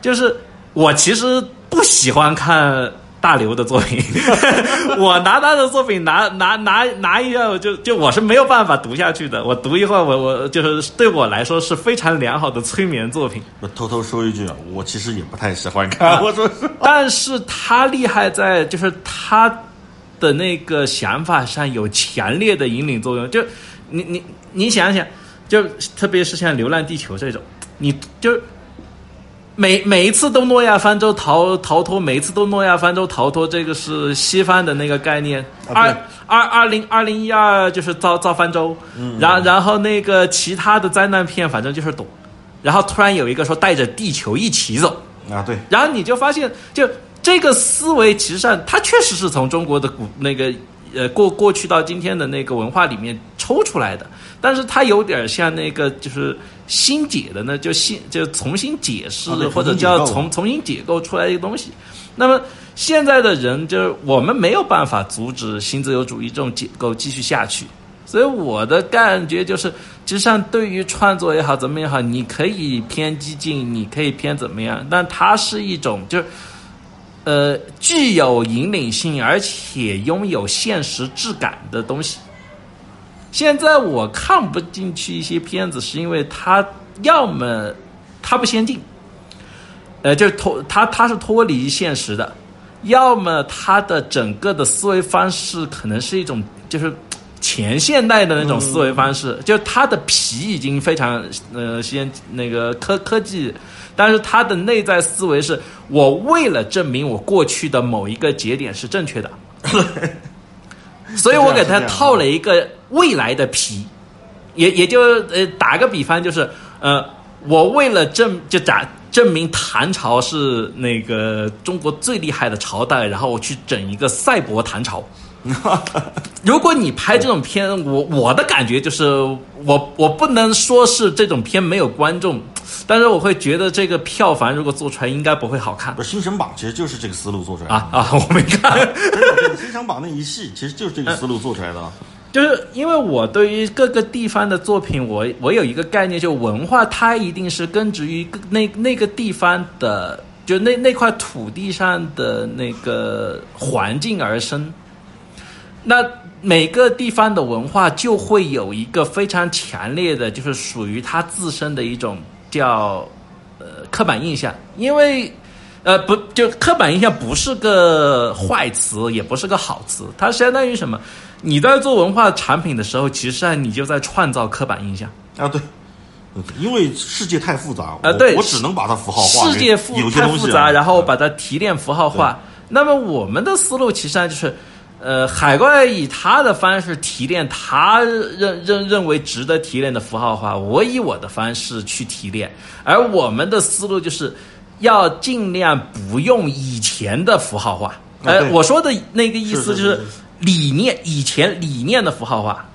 就是我其实不喜欢看大刘的作品，我拿他的作品拿拿拿拿一下，我就就我是没有办法读下去的。我读一会儿，我我就是对我来说是非常良好的催眠作品。我偷偷说一句啊，我其实也不太喜欢看，我说是。但是他厉害在就是他的那个想法上有强烈的引领作用。就你你你想想，就特别是像《流浪地球》这种，你就每每一次都诺亚方舟逃逃脱，每一次都诺亚方舟逃脱，这个是西方的那个概念。二二二零二零一二就是造造方舟，然然后那个其他的灾难片反正就是躲，然后突然有一个说带着地球一起走。啊，对，然后你就发现，就这个思维，其实上它确实是从中国的古那个呃过过去到今天的那个文化里面抽出来的，但是它有点像那个就是新解的呢，就新就重新解释、啊或者叫重重新解构出来一个东西。那么现在的人，就是我们没有办法阻止新自由主义这种解构继续下去。所以我的感觉就是，实际上对于创作也好，怎么也好，你可以偏激进，你可以偏怎么样，但它是一种就是，呃，具有引领性而且拥有现实质感的东西。现在我看不进去一些片子，是因为它要么它不先进，呃，就是脱它它是脱离现实的，要么它的整个的思维方式可能是一种就是前现代的那种思维方式，就它的皮已经非常呃先那个科科技，但是它的内在思维是我为了证明我过去的某一个节点是正确的，所以我给它套了一个未来的皮，也也就呃打个比方就是呃我为了证就打。证明唐朝是那个中国最厉害的朝代，然后我去整一个赛博唐朝。如果你拍这种片，我我的感觉就是，我我不能说是这种片没有观众，但是我会觉得这个票房如果做出来，应该不会好看不是《新神榜》其实就是这个思路做出来的啊啊！我没看。新神榜那一系其实就是这个思路做出来的。就是因为我对于各个地方的作品，我我有一个概念，就文化它一定是根植于那那个地方的，就那那块土地上的那个环境而生。那每个地方的文化就会有一个非常强烈的，就是属于它自身的一种叫呃刻板印象，因为呃，不，就刻板印象不是个坏词，也不是个好词，它相当于什么？你在做文化产品的时候，其实上你就在创造刻板印象。啊，对，嗯因为世界太复杂，我呃对我只能把它符号化。世界复太复杂，然后把啊它提炼符号化。那么我们的思路其实上就是，呃，海怪以他的方式提炼他认认认为值得提炼的符号化，我以我的方式去提炼，而我们的思路就是要尽量不用以前的符号化。呃，我说的那个意思就是理念，以前理念的符号化。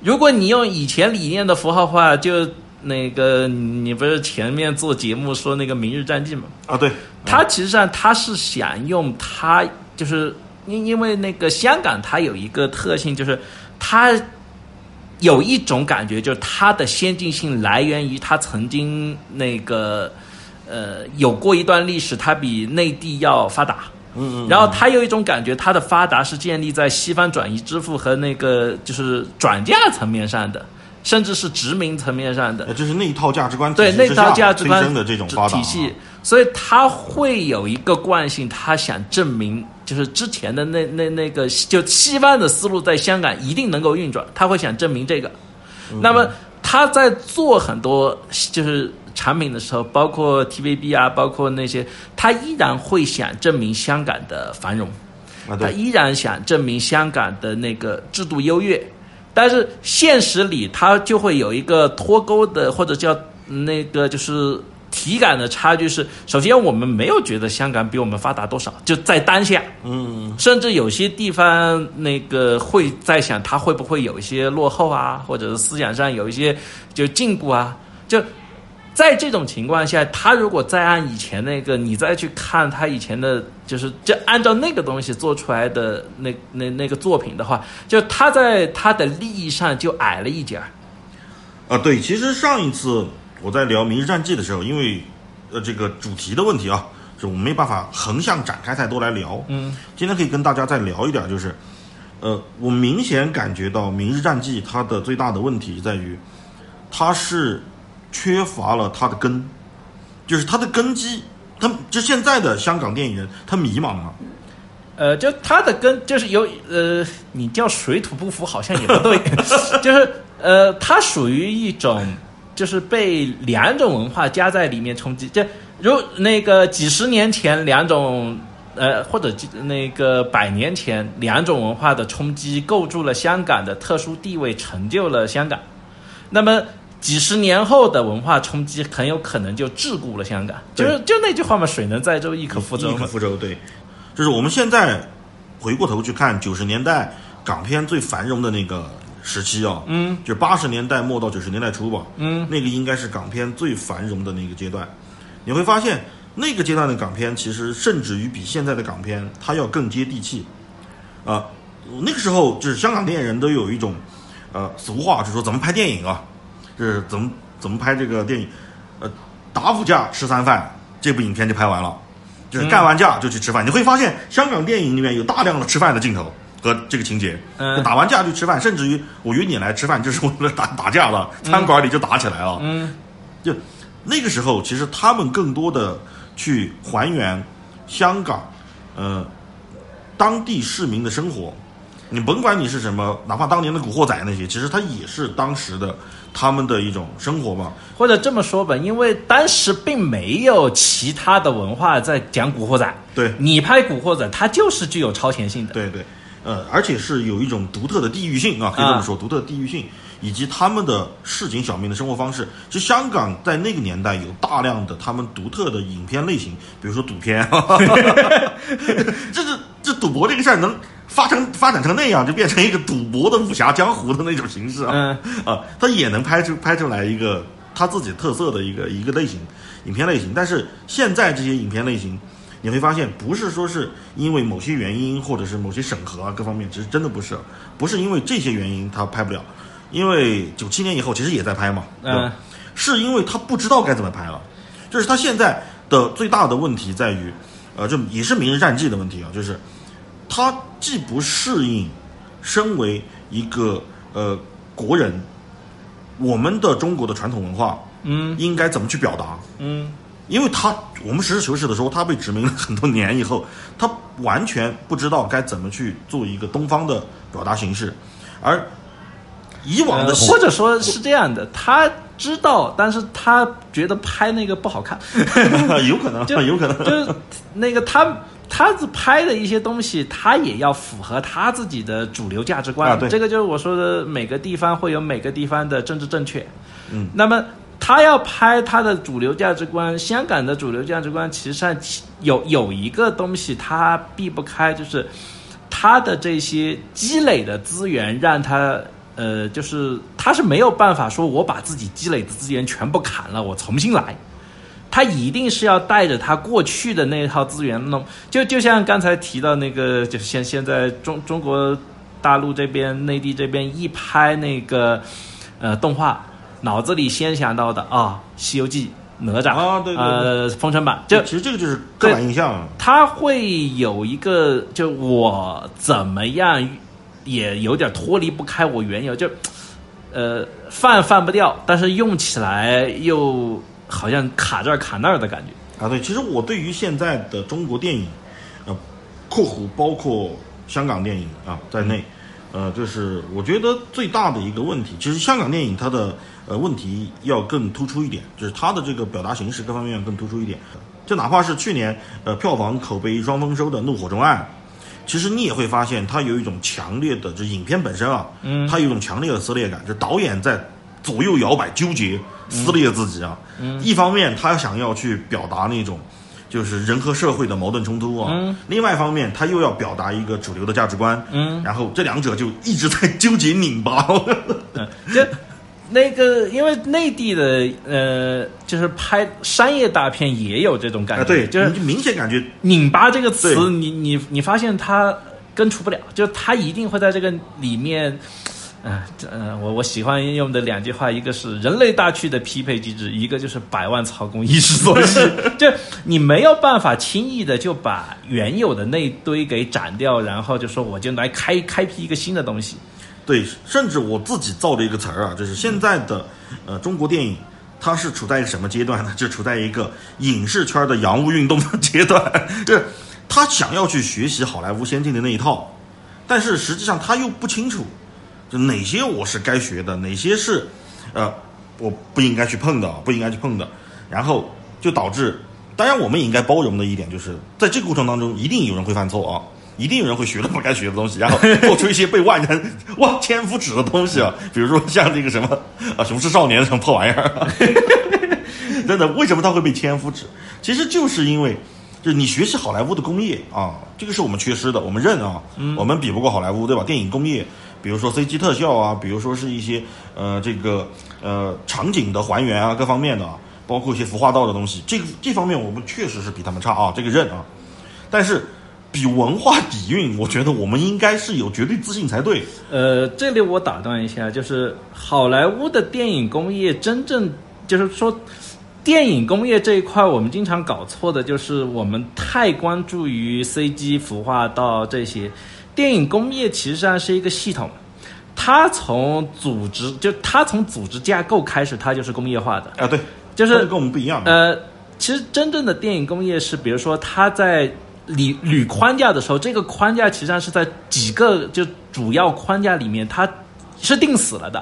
如果你用以前理念的符号化，就那个你不是前面做节目说那个《明日战记》吗？啊，对，他其实上他是想用他就是因因为那个香港它有一个特性，就是它有一种感觉，就是它的先进性来源于它曾经那个呃有过一段历史，它比内地要发达。嗯嗯，然后他有一种感觉，它的发达是建立在西方转移支付和那个就是转嫁层面上的，甚至是殖民层面上的。呃就是那一套价值观对那套价值观的这种发达体系，所以他会有一个惯性，他想证明，就是之前的那那那个就西方的思路在香港一定能够运转，他会想证明这个。嗯那么他在做很多就是产品的时候，包括 TVB 啊，包括那些，他依然会想证明香港的繁荣。啊，他，依然想证明香港的那个制度优越，但是现实里他就会有一个脱钩的，或者叫那个就是体感的差距是，首先我们没有觉得香港比我们发达多少，就在当下，嗯，甚至有些地方那个会在想它会不会有一些落后啊，或者是思想上有一些就进步啊，就。在这种情况下，他如果再按以前那个，你再去看他以前的，就是就按照那个东西做出来的那那那个作品的话，就他在他的利益上就矮了一截儿。啊，对，其实上一次我在聊《明日战记》的时候，因为呃这个主题的问题啊，是我们没办法横向展开太多来聊。嗯，今天可以跟大家再聊一点，就是呃，我明显感觉到《明日战记》它的最大的问题在于，它是缺乏了它的根，就是它的根基。他就现在的香港电影人，他迷茫了。呃，就他的根就是有呃，你叫水土不服好像也不对，就是呃，它属于一种就是被两种文化加在里面冲击，就如那个几十年前两种。呃，或者那个百年前两种文化的冲击，构筑了香港的特殊地位，成就了香港。那么几十年后的文化冲击，很有可能就桎梏了香港。就是就那句话嘛，“水能载舟，亦可覆舟”。亦可覆舟，对，就是我们现在回过头去看九十年代港片最繁荣的那个时期啊，嗯，就八十年代末到九十年代初吧，嗯，那个应该是港片最繁荣的那个阶段。你会发现，那个阶段的港片其实甚至于比现在的港片它要更接地气，啊、那个时候就是香港电影人都有一种呃俗话，就是说怎么拍电影啊，就是怎么怎么拍这个电影，呃，打五架吃三饭，这部影片就拍完了。就是干完架就去吃饭，你会发现香港电影里面有大量的吃饭的镜头和这个情节。嗯打完架就吃饭，甚至于我约你来吃饭就是为了打打架了，餐馆里就打起来了。嗯，就那个时候，其实他们更多的去还原香港，呃，当地市民的生活。你甭管你是什么，哪怕当年的古惑仔那些，其实它也是当时的他们的一种生活嘛。或者这么说吧，因为当时并没有其他的文化在讲古惑仔，对你拍古惑仔，它就是具有超前性的。对对，呃，而且是有一种独特的地域性啊，可以这么说，独特的地域性，以及他们的市井小民的生活方式。其实香港在那个年代有大量的他们独特的影片类型，比如说赌片，这这这赌博这个事儿能发成发展成那样，就变成一个赌博的武侠江湖的那种形式啊，嗯。啊，他也能拍出拍出来一个他自己特色的一个一个类型影片类型。但是现在这些影片类型。你会发现，不是说是因为某些原因，或者是某些审核啊各方面，其实真的不是，不是因为这些原因他拍不了，因为九七年以后其实也在拍嘛，对吧？嗯。是因为他不知道该怎么拍了，就是他现在的最大的问题在于，呃，就也是《明日战记》的问题啊，就是他既不适应身为一个呃国人，我们的中国的传统文化嗯。应该怎么去表达，嗯。因为他我们实事求是的说，他被殖民了很多年以后，他完全不知道该怎么去做一个东方的表达形式，而以往的呃或者说是这样的，他知道，但是他觉得拍那个不好看，有可能，就有可能，就是那个他他拍的一些东西，他也要符合他自己的主流价值观。啊对这个就是我说的，每个地方会有每个地方的政治正确。嗯，那么他要拍他的主流价值观，香港的主流价值观，其实上有有一个东西他避不开，就是他的这些积累的资源，让他。呃，就是他是没有办法说，我把自己积累的资源全部砍了，我重新来。他一定是要带着他过去的那一套资源弄，就就像刚才提到那个，就是现现在中中国大陆这边、内地这边一拍那个呃动画，脑子里先想到的啊，西游记》、哪吒啊对对对呃，封神榜，就其实这个就是刻板印象啊。他会有一个，就我怎么样也有点脱离不开我原有，就呃放放不掉，但是用起来又好像卡这儿卡那儿的感觉。啊，对，其实我对于现在的中国电影，呃，括弧包括香港电影啊在内，呃，就是我觉得最大的一个问题，其实香港电影它的呃问题要更突出一点，就是它的这个表达形式各方面要更突出一点。就哪怕是去年呃票房口碑双丰收的《怒火中案》，其实你也会发现它有一种强烈的，就影片本身啊，嗯，它有一种强烈的撕裂感，就导演在左右摇摆、纠结、撕裂自己啊。嗯，一方面他想要去表达那种就是人和社会的矛盾冲突啊，嗯，另外一方面他又要表达一个主流的价值观，嗯，然后这两者就一直在纠结拧巴。嗯，这那个因为内地的呃，就是拍商业大片也有这种感觉，啊，对，就是明显感觉拧巴这个词，对你你你发现它根除不了，就它一定会在这个里面。啊，这呃，我我喜欢用的两句话，一个是人类大区的匹配机制，一个就是百万曹公一时所系。就你没有办法轻易的就把原有的那堆给斩掉，然后就说我就来开开辟一个新的东西。对，甚至我自己造的一个词儿啊，就是现在的呃中国电影，它是处在一个什么阶段呢？就处在一个影视圈的洋务运动的 阶段，就是他想要去学习好莱坞先进的那一套，但是实际上他又不清楚，就哪些我是该学的，哪些是呃我不应该去碰的，不应该去碰的，然后就导致，当然我们也应该包容的一点就是，在这个过程当中，一定有人会犯错啊。一定有人会学了不该学的东西，然后做出一些被万人望千夫指的东西啊，比如说像这个什么啊《雄狮少年》这种破玩意儿，真的，为什么他会被千夫指？其实就是因为，就是你学习好莱坞的工业啊，这个是我们缺失的，我们认啊，我们比不过好莱坞，对吧？电影工业，比如说 CG 特效啊，比如说是一些呃这个呃场景的还原啊，各方面的，包括一些服化道的东西，这个这方面我们确实是比他们差啊，这个认啊，但是。比文化底蕴，我觉得我们应该是有绝对自信才对。呃，这里我打断一下，就是好莱坞的电影工业真正就是说，电影工业这一块我们经常搞错的就是我们太关注于 CG 服化道这些，电影工业其实上是一个系统，它从组织就它从组织架构开始，它就是工业化的啊，对，就是跟我们不一样。呃，其实真正的电影工业是，比如说它在捋捋框架的时候，这个框架其实上是在几个就主要框架里面，它是定死了的。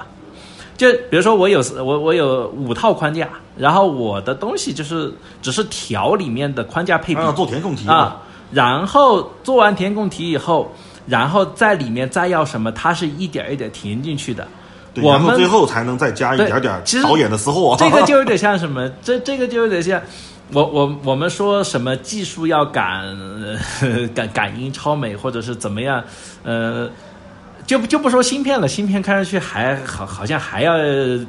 就比如说我有我我有五套框架，然后我的东西就是只是调里面的框架配比，啊、做填空题啊，然后做完填空题以后，然后在里面再要什么，它是一点一点填进去的。对，然后最后才能再加一点点导演的私货。这个就有点像什么？这这个就有点像。我我我们说什么技术要赶 赶赶英超美，或者是怎么样？呃，就就不说芯片了，芯片看上去还好，好像还要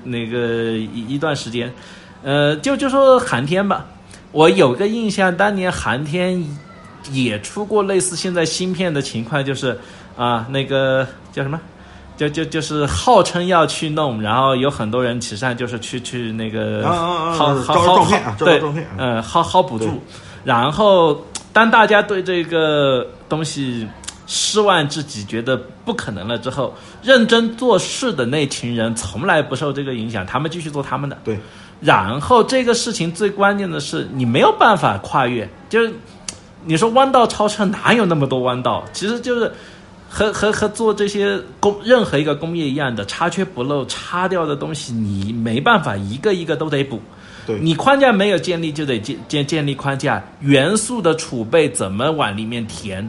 那个一一段时间。呃，就就说航天吧，我有个印象，当年航天也出过类似现在芯片的情况，就是啊，那个叫什么？就就就是号称要去弄，然后有很多人实际上就是去去那个薅薅薅对，嗯，薅薅补助。然后当大家对这个东西失望至极觉得不可能了之后，认真做事的那群人从来不受这个影响，他们继续做他们的。对，然后这个事情最关键的是，你没有办法跨越，就是你说弯道超车哪有那么多弯道？其实就是和和和做这些工任何一个工业一样的，差缺不漏，差掉的东西你没办法一个一个都得补。对你框架没有建立，就得建建建立框架，元素的储备怎么往里面填，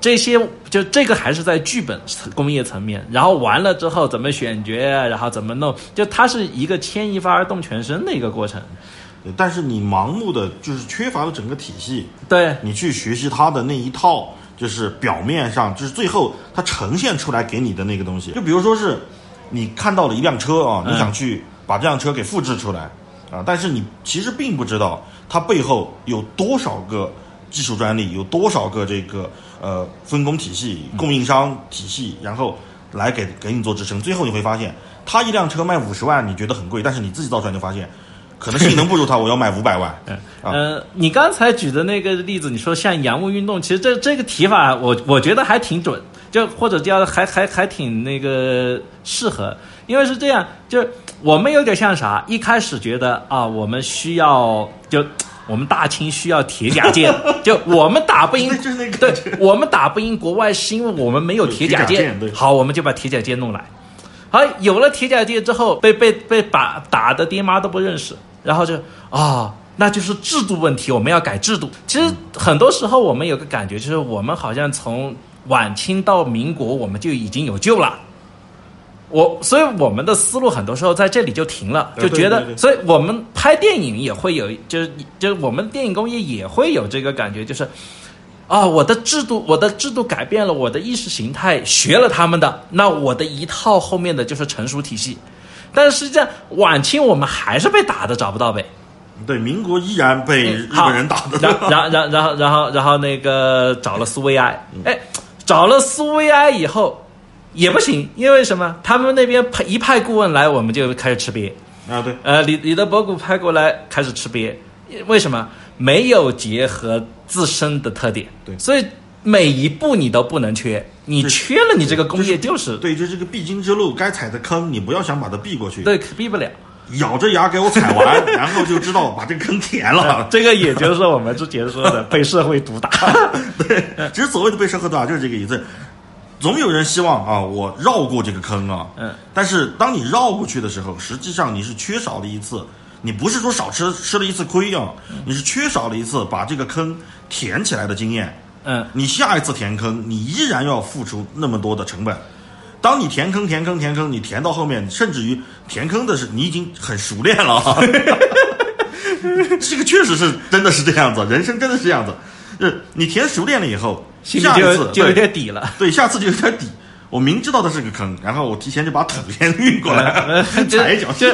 这些就这个还是在剧本工业层面，然后完了之后怎么选角，然后怎么弄，就它是一个牵一发而动全身的一个过程。对但是你盲目的就是缺乏了整个体系，对，你去学习它的那一套，就是表面上，就是最后它呈现出来给你的那个东西。就比如说是，你看到了一辆车啊，嗯你想去把这辆车给复制出来啊，但是你其实并不知道它背后有多少个技术专利，有多少个这个呃分工体系、供应商体系，然后来给给你做支撑。最后你会发现，它一辆车卖五十万，你觉得很贵，但是你自己造出来就发现，可能性能不如它，我要卖 五百万。嗯呃，你刚才举的那个例子，你说像洋务运动，其实这这个提法我我觉得还挺准，就或者叫还还还挺那个适合，因为是这样，就我们有点像啥，一开始觉得啊，我们需要就。我们大清需要铁甲舰，就我们打不赢 对，我们打不赢国外，是因为我们没有铁甲舰好，我们就把铁甲舰弄来。好，有了铁甲舰之后，被被被打打的爹妈都不认识，然后就啊、那就是制度问题，我们要改制度。其实很多时候我们有个感觉，就是我们好像从晚清到民国，我们就已经有救了。我所以我们的思路很多时候在这里就停了，就觉得，所以我们拍电影也会有，就是就是我们电影工业也会有这个感觉，就是啊，我的制度，我的制度改变了，我的意识形态学了他们的，那我的一套后面的就是成熟体系。但是实际上，晚清我们还是被打的找不到北。对，民国依然被日好本人打的。然然然然后然后然后那个找了苏维埃，哎，找了苏维埃以后也不行，因为什么？他们那边派一派顾问来，我们就开始吃瘪。啊，对，呃，李李德博古派过来开始吃瘪，为什么？没有结合自身的特点，对所以每一步你都不能缺，你缺了，你这个工业就是对，这是个必经之路，该踩的坑，你不要想把它避过去，对避不了。咬着牙给我踩完，然后就知道把这个坑填了。这个也就是我们之前说的 被社会毒打。对，其实所谓的被社会毒打就是这个意思。总有人希望啊，我绕过这个坑啊，嗯，但是当你绕过去的时候，实际上你是缺少了一次，你不是说少吃吃了一次亏啊，你是缺少了一次把这个坑填起来的经验。嗯，你下一次填坑，你依然要付出那么多的成本。当你填坑、填坑、填坑，你填到后面，甚至于填坑的是你已经很熟练了啊。这个确实是真的是这样子，人生真的是这样子。就 是你填熟练了以后，下一次就就有点底了。对，下次就有点底。我明知道它是个坑，然后我提前就把土先运过来，踩一脚，就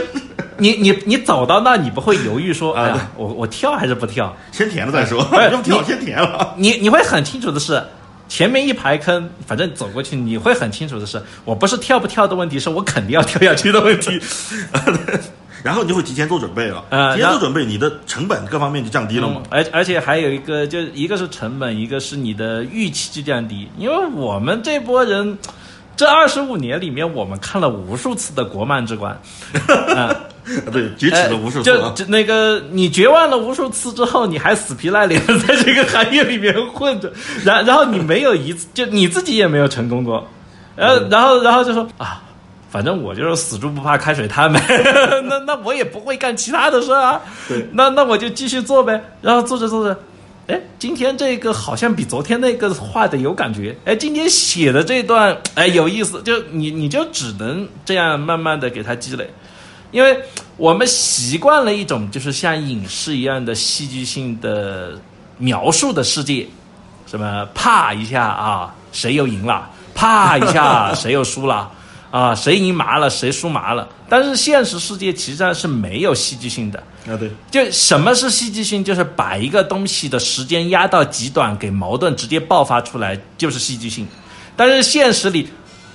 你你你走到那，你不会犹豫说，哎呀，我我跳还是不跳？先填了再说，不是 要不跳先填了。你你会很清楚的是，前面一排坑，反正走过去，你会很清楚的是，我不是跳不跳的问题，是我肯定要跳下去的问题。然后你就会提前做准备了，呃提前做准备，你的成本各方面就降低了嘛。嗯。而而且还有一个，就一个是成本，一个是你的预期就降低，因为我们这波人。这二十五年里面，我们看了无数次的国漫之光，啊，对，举起了无数就那个你绝望了无数次之后，你还死皮赖脸的在这个行业里面混着，然然后你没有一次，就你自己也没有成功过，然后然后然后就说啊，反正我就是死猪不怕开水烫呗，那那我也不会干其他的事啊，对那那我就继续做呗，然后做着做着。哎，今天这个好像比昨天那个画的有感觉。哎，今天写的这段，哎，有意思。就你，你就只能这样慢慢的给它积累。因为我们习惯了一种就是像影视一样的戏剧性的描述的世界，什么啪一下啊，谁又赢了？啪一下，谁又输了？啊，谁赢麻了，谁输麻了？但是现实世界其实上是没有戏剧性的。啊，对，就什么是戏剧性？就是把一个东西的时间压到极短，给矛盾直接爆发出来，就是戏剧性。但是现实里，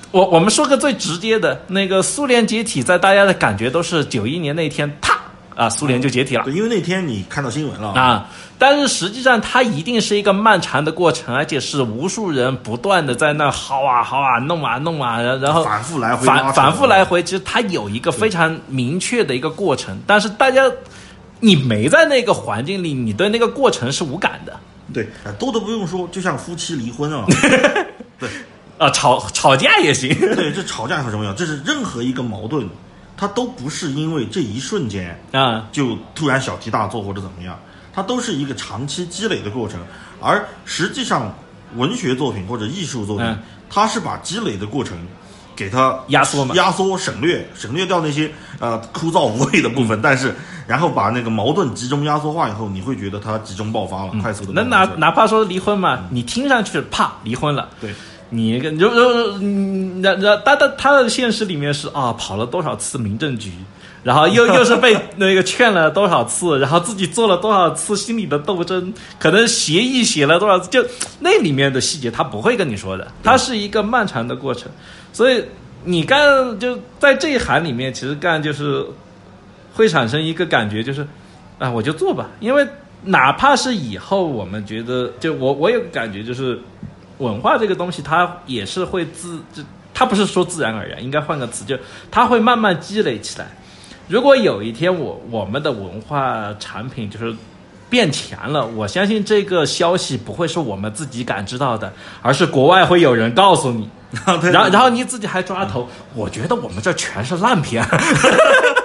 我我们说个最直接的，那个苏联解体，在大家的感觉都是九一年那天，啪啊，苏联就解体了。对，因为那天你看到新闻了。啊，但是实际上它一定是一个漫长的过程，而且是无数人不断的在那薅啊薅啊弄啊弄啊，然然后反复来回反反复来回，其实它有一个非常明确的一个过程，但是大家你没在那个环境里，你对那个过程是无感的。对，呃多的不用说，就像夫妻离婚啊，对。啊，吵吵架也行。对，这吵架很重要，这是任何一个矛盾，它都不是因为这一瞬间啊，就突然小题大做或者怎么样，它都是一个长期积累的过程。而实际上，文学作品或者艺术作品，嗯它是把积累的过程给它压缩嘛压缩省略省略掉那些呃枯燥无味的部嗯分，但是然后把那个矛盾集中压缩化以后，你会觉得它集中爆发了，快速的。那哪哪怕说离婚嘛，你听上去怕离婚了。对。你跟如如嗯，然然他的他的现实里面是啊，跑了多少次民政局，然后又 又是被那个劝了多少次，然后自己做了多少次心理的斗争，可能协议写了多少次，就那里面的细节他不会跟你说的，它是一个漫长的过程，所以你干就在这一行里面，其实干就是会产生一个感觉，就是啊，我就做吧，因为哪怕是以后我们觉得，就我我有个感觉就是。文化这个东西，它也是会自，就它不是说自然而然，应该换个词，就它会慢慢积累起来。如果有一天我我们的文化产品就是变强了，我相信这个消息不会是我们自己感知到的，而是国外会有人告诉你，然后然后你自己还抓头，我觉得我们这全是烂片，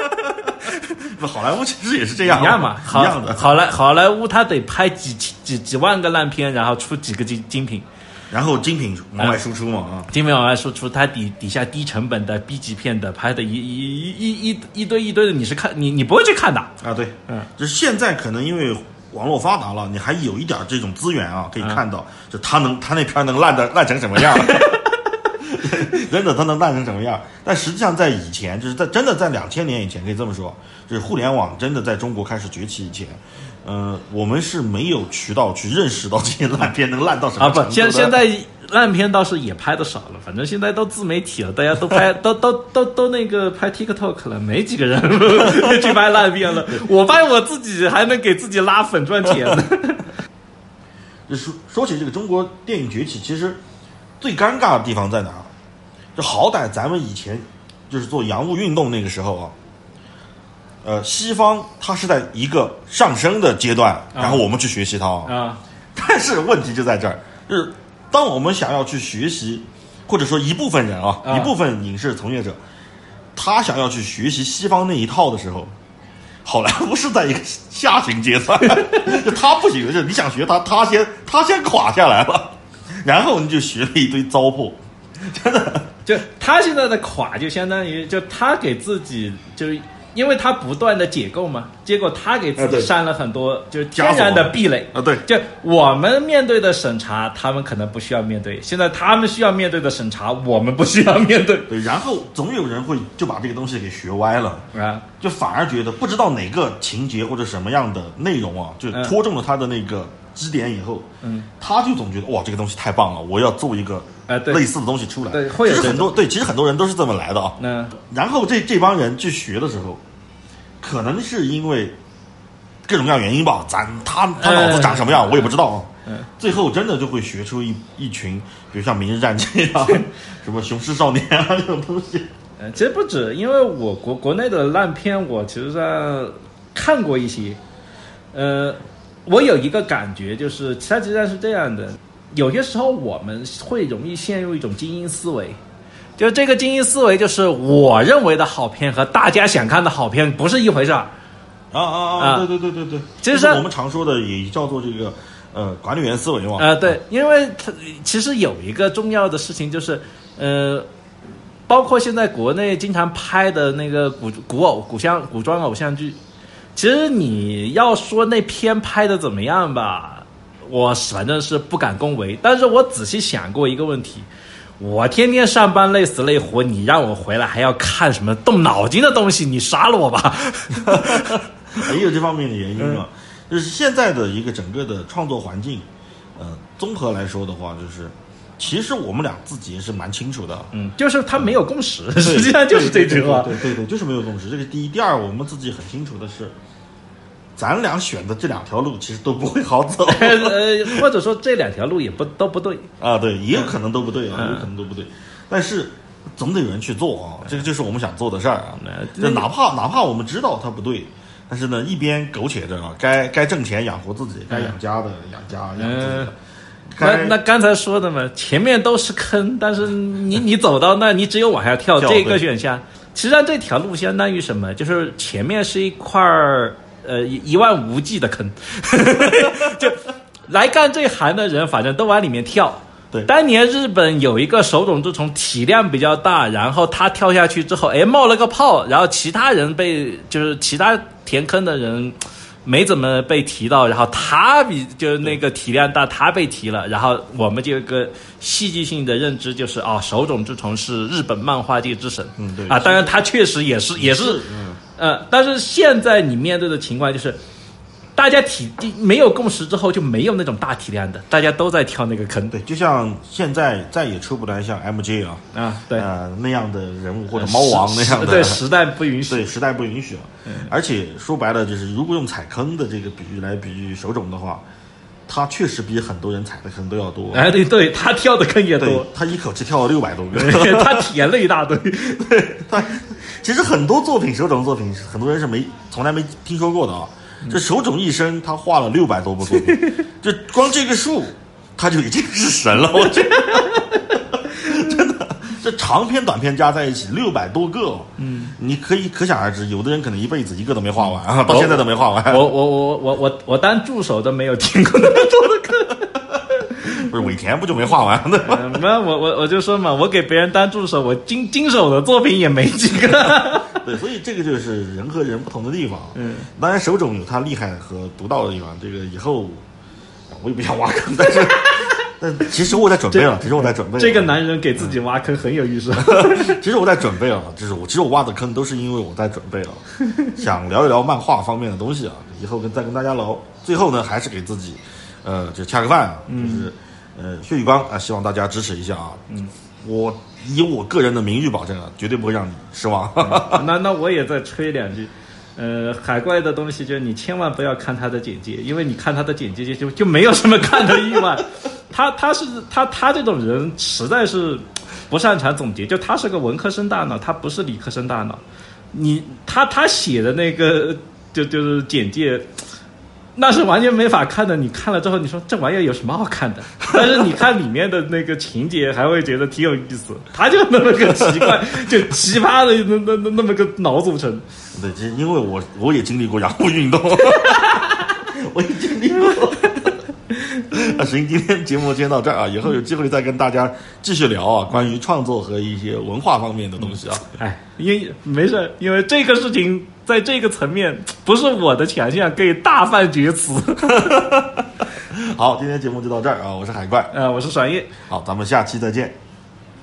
不，好莱坞其实也是这样，一样嘛，一样的。好莱好莱坞它得拍几几几万个烂片，然后出几个精精品。然后精品往外输出嘛啊，精品往外输出，它底底下低成本的 B 级片的拍的一一一一一堆一堆的，你是看你你不会去看的。啊对，嗯，就是现在可能因为网络发达了，你还有一点这种资源啊，可以看嗯。到，就他能他那片能烂的烂成什么样，真的他能烂成什么样？但实际上在以前，就是在真的在两千年以前，可以这么说，就是互联网真的在中国开始崛起以前。呃，我们是没有渠道去认识到这些烂片能烂到什么啊不，程度的。现现在烂片倒是也拍的少了，反正现在都自媒体了，大家都拍 都都都都那个拍 TikTok 了，没几个人 去拍烂片了。我发现我自己还能给自己拉粉赚钱呢。就说说起这个中国电影崛起，其实最尴尬的地方在哪儿？就好歹咱们以前就是做洋务运动那个时候啊，呃，西方它是在一个上升的阶段，然后我们去学习它啊。啊，但是问题就在这儿，就是当我们想要去学习，或者说一部分人啊，啊一部分影视从业者，他想要去学习西方那一套的时候，好莱坞是在一个下行阶段，就他不行，就是你想学他，他先他先垮下来了，然后你就学了一堆糟粕，真的。就他现在的垮，就相当于就他给自己就是。因为他不断的解构嘛，结果他给自己删了很多就是天然的壁垒。啊，对，就我们面对的审查，他们可能不需要面对；现在他们需要面对的审查，我们不需要面对。对，然后总有人会就把这个东西给学歪了，啊。就反而觉得不知道哪个情节或者什么样的内容啊，就嗯。戳中了他的那个基点以后，嗯，他就总觉得哇，这个东西太棒了，我要做一个哎类似的东西出来。对会有这其实很多对，其实很多人都是这么来的啊。嗯然后这这帮人去学的时候，可能是因为各种各样原因吧，咱他他脑子长什么样、我也不知道啊。嗯，最后真的就会学出一一群，比如像《明日战记》啊，什么《雄狮少年》啊这种东西。呃，其实不止，因为我国国内的烂片，我其实上看过一些。呃，我有一个感觉，就是它实际上是这样的，有些时候我们会容易陷入一种精英思维。就这个精英思维，就是我认为的好片和大家想看的好片不是一回事儿。啊啊啊！啊对对对对对，其实就是我们常说的也叫做这个呃管理员思维嘛。呃，对，因为它其实有一个重要的事情就是，呃，包括现在国内经常拍的那个古古偶、古像、古装偶像剧，其实你要说那片拍的怎么样吧，我反正是不敢恭维。但是我仔细想过一个问题。我天天上班累死累活，你让我回来还要看什么动脑筋的东西？你杀了我吧！也有这方面的原因嗯啊。就是现在的一个整个的创作环境，呃，综合来说的话，就是其实我们俩自己也是蛮清楚的。嗯，就是他没有共识，实际上就是这句话。对对对，就是没有共识。这个第一，第二，我们自己很清楚的是，咱俩选的这两条路其实都不会好走。呃，或者说这两条路也不都不对。啊，对，也有可能都不对啊，嗯有可能都不对。但是总得有人去做啊，这个就是我们想做的事儿啊。哪怕哪怕我们知道它不对，但是呢，一边苟且着啊，该该挣钱养活自己，该养家的养家养自己的。那那刚才说的嘛，前面都是坑，但是你你走到那，你只有往下跳跳这个选项。实际上这条路相当于什么？就是前面是一块儿呃一一望无际的坑，就来干这行的人，反正都往里面跳。对当年日本有一个手冢治虫体量比较大，然后他跳下去之后，哎冒了个泡，然后其他人被就是其他填坑的人没怎么被提到，然后他比就是那个体量大，他被提了，然后我们这个戏剧性的认知，就是啊，手冢治虫是日本漫画界之神，嗯对啊，当然他确实也是也是嗯。呃，但是现在你面对的情况就是，大家体没有共识之后，就没有那种大体量的，大家都在跳那个坑。对，就像现在再也出不来像 MJ 啊，啊，对，呃那样的人物或者猫王那样的，对时代不允许。对，时代不允许了。而且说白了，就是如果用踩坑的这个比喻来比喻手冢的话，他确实比很多人踩的坑都要多。哎，对对，他跳的坑也多，他一口气跳了六百多个。他填了一大堆。对他其实很多作品，手冢作品，很多人是没从来没听说过的啊。这手冢一生他画了六百多部作品，就光这个数，他就已经是神了。我觉得，真的，这长篇短篇加在一起六百多个，嗯，你可以可想而知，有的人可能一辈子一个都没画完啊，到现在都没画完。我我我我我我当助手都没有听过那么多的坑。不是尾田不就没画完的吗？嗯没有，我我我就说嘛，我给别人当助手，我经经手的作品也没几个。对，所以这个就是人和人不同的地方。嗯，当然手冢有他厉害和独到的地方，这个以后我也不想挖坑，但是但其实我在准备了，其实我在准备了这个男人给自己挖坑很有意思。其实我在准备了，就是我其实我挖的坑都是因为我在准备了，想聊一聊漫画方面的东西啊，以后跟再跟大家聊。最后呢，还是给自己，呃，就恰个饭啊，就是呃，薛宇光啊，希望大家支持一下啊。嗯，我以我个人的名誉保证啊，绝对不会让你失望。那 那我也再吹两句。呃，海怪的东西就是你千万不要看他的简介，因为你看他的简介就就就没有什么看的欲望。他他是他他这种人实在是不擅长总结，就他是个文科生大脑，他不是理科生大脑。你他他写的那个就就是简介。那是完全没法看的。你看了之后，你说这玩意儿有什么好看的？但是你看里面的那个情节，还会觉得挺有意思。他就那么个奇怪，就奇葩的那那那那么个脑组成。对，就因为我我也经历过洋务运动，我也经历过。那行，今天节目先到这儿啊，以后有机会再跟大家继续聊啊，关于创作和一些文化方面的东西啊。哎，因没事，因为这个事情在这个层面不是我的强项，可以大放厥词。好，今天节目就到这儿啊，我是海怪，呃，我是爽叶。好，咱们下期再见。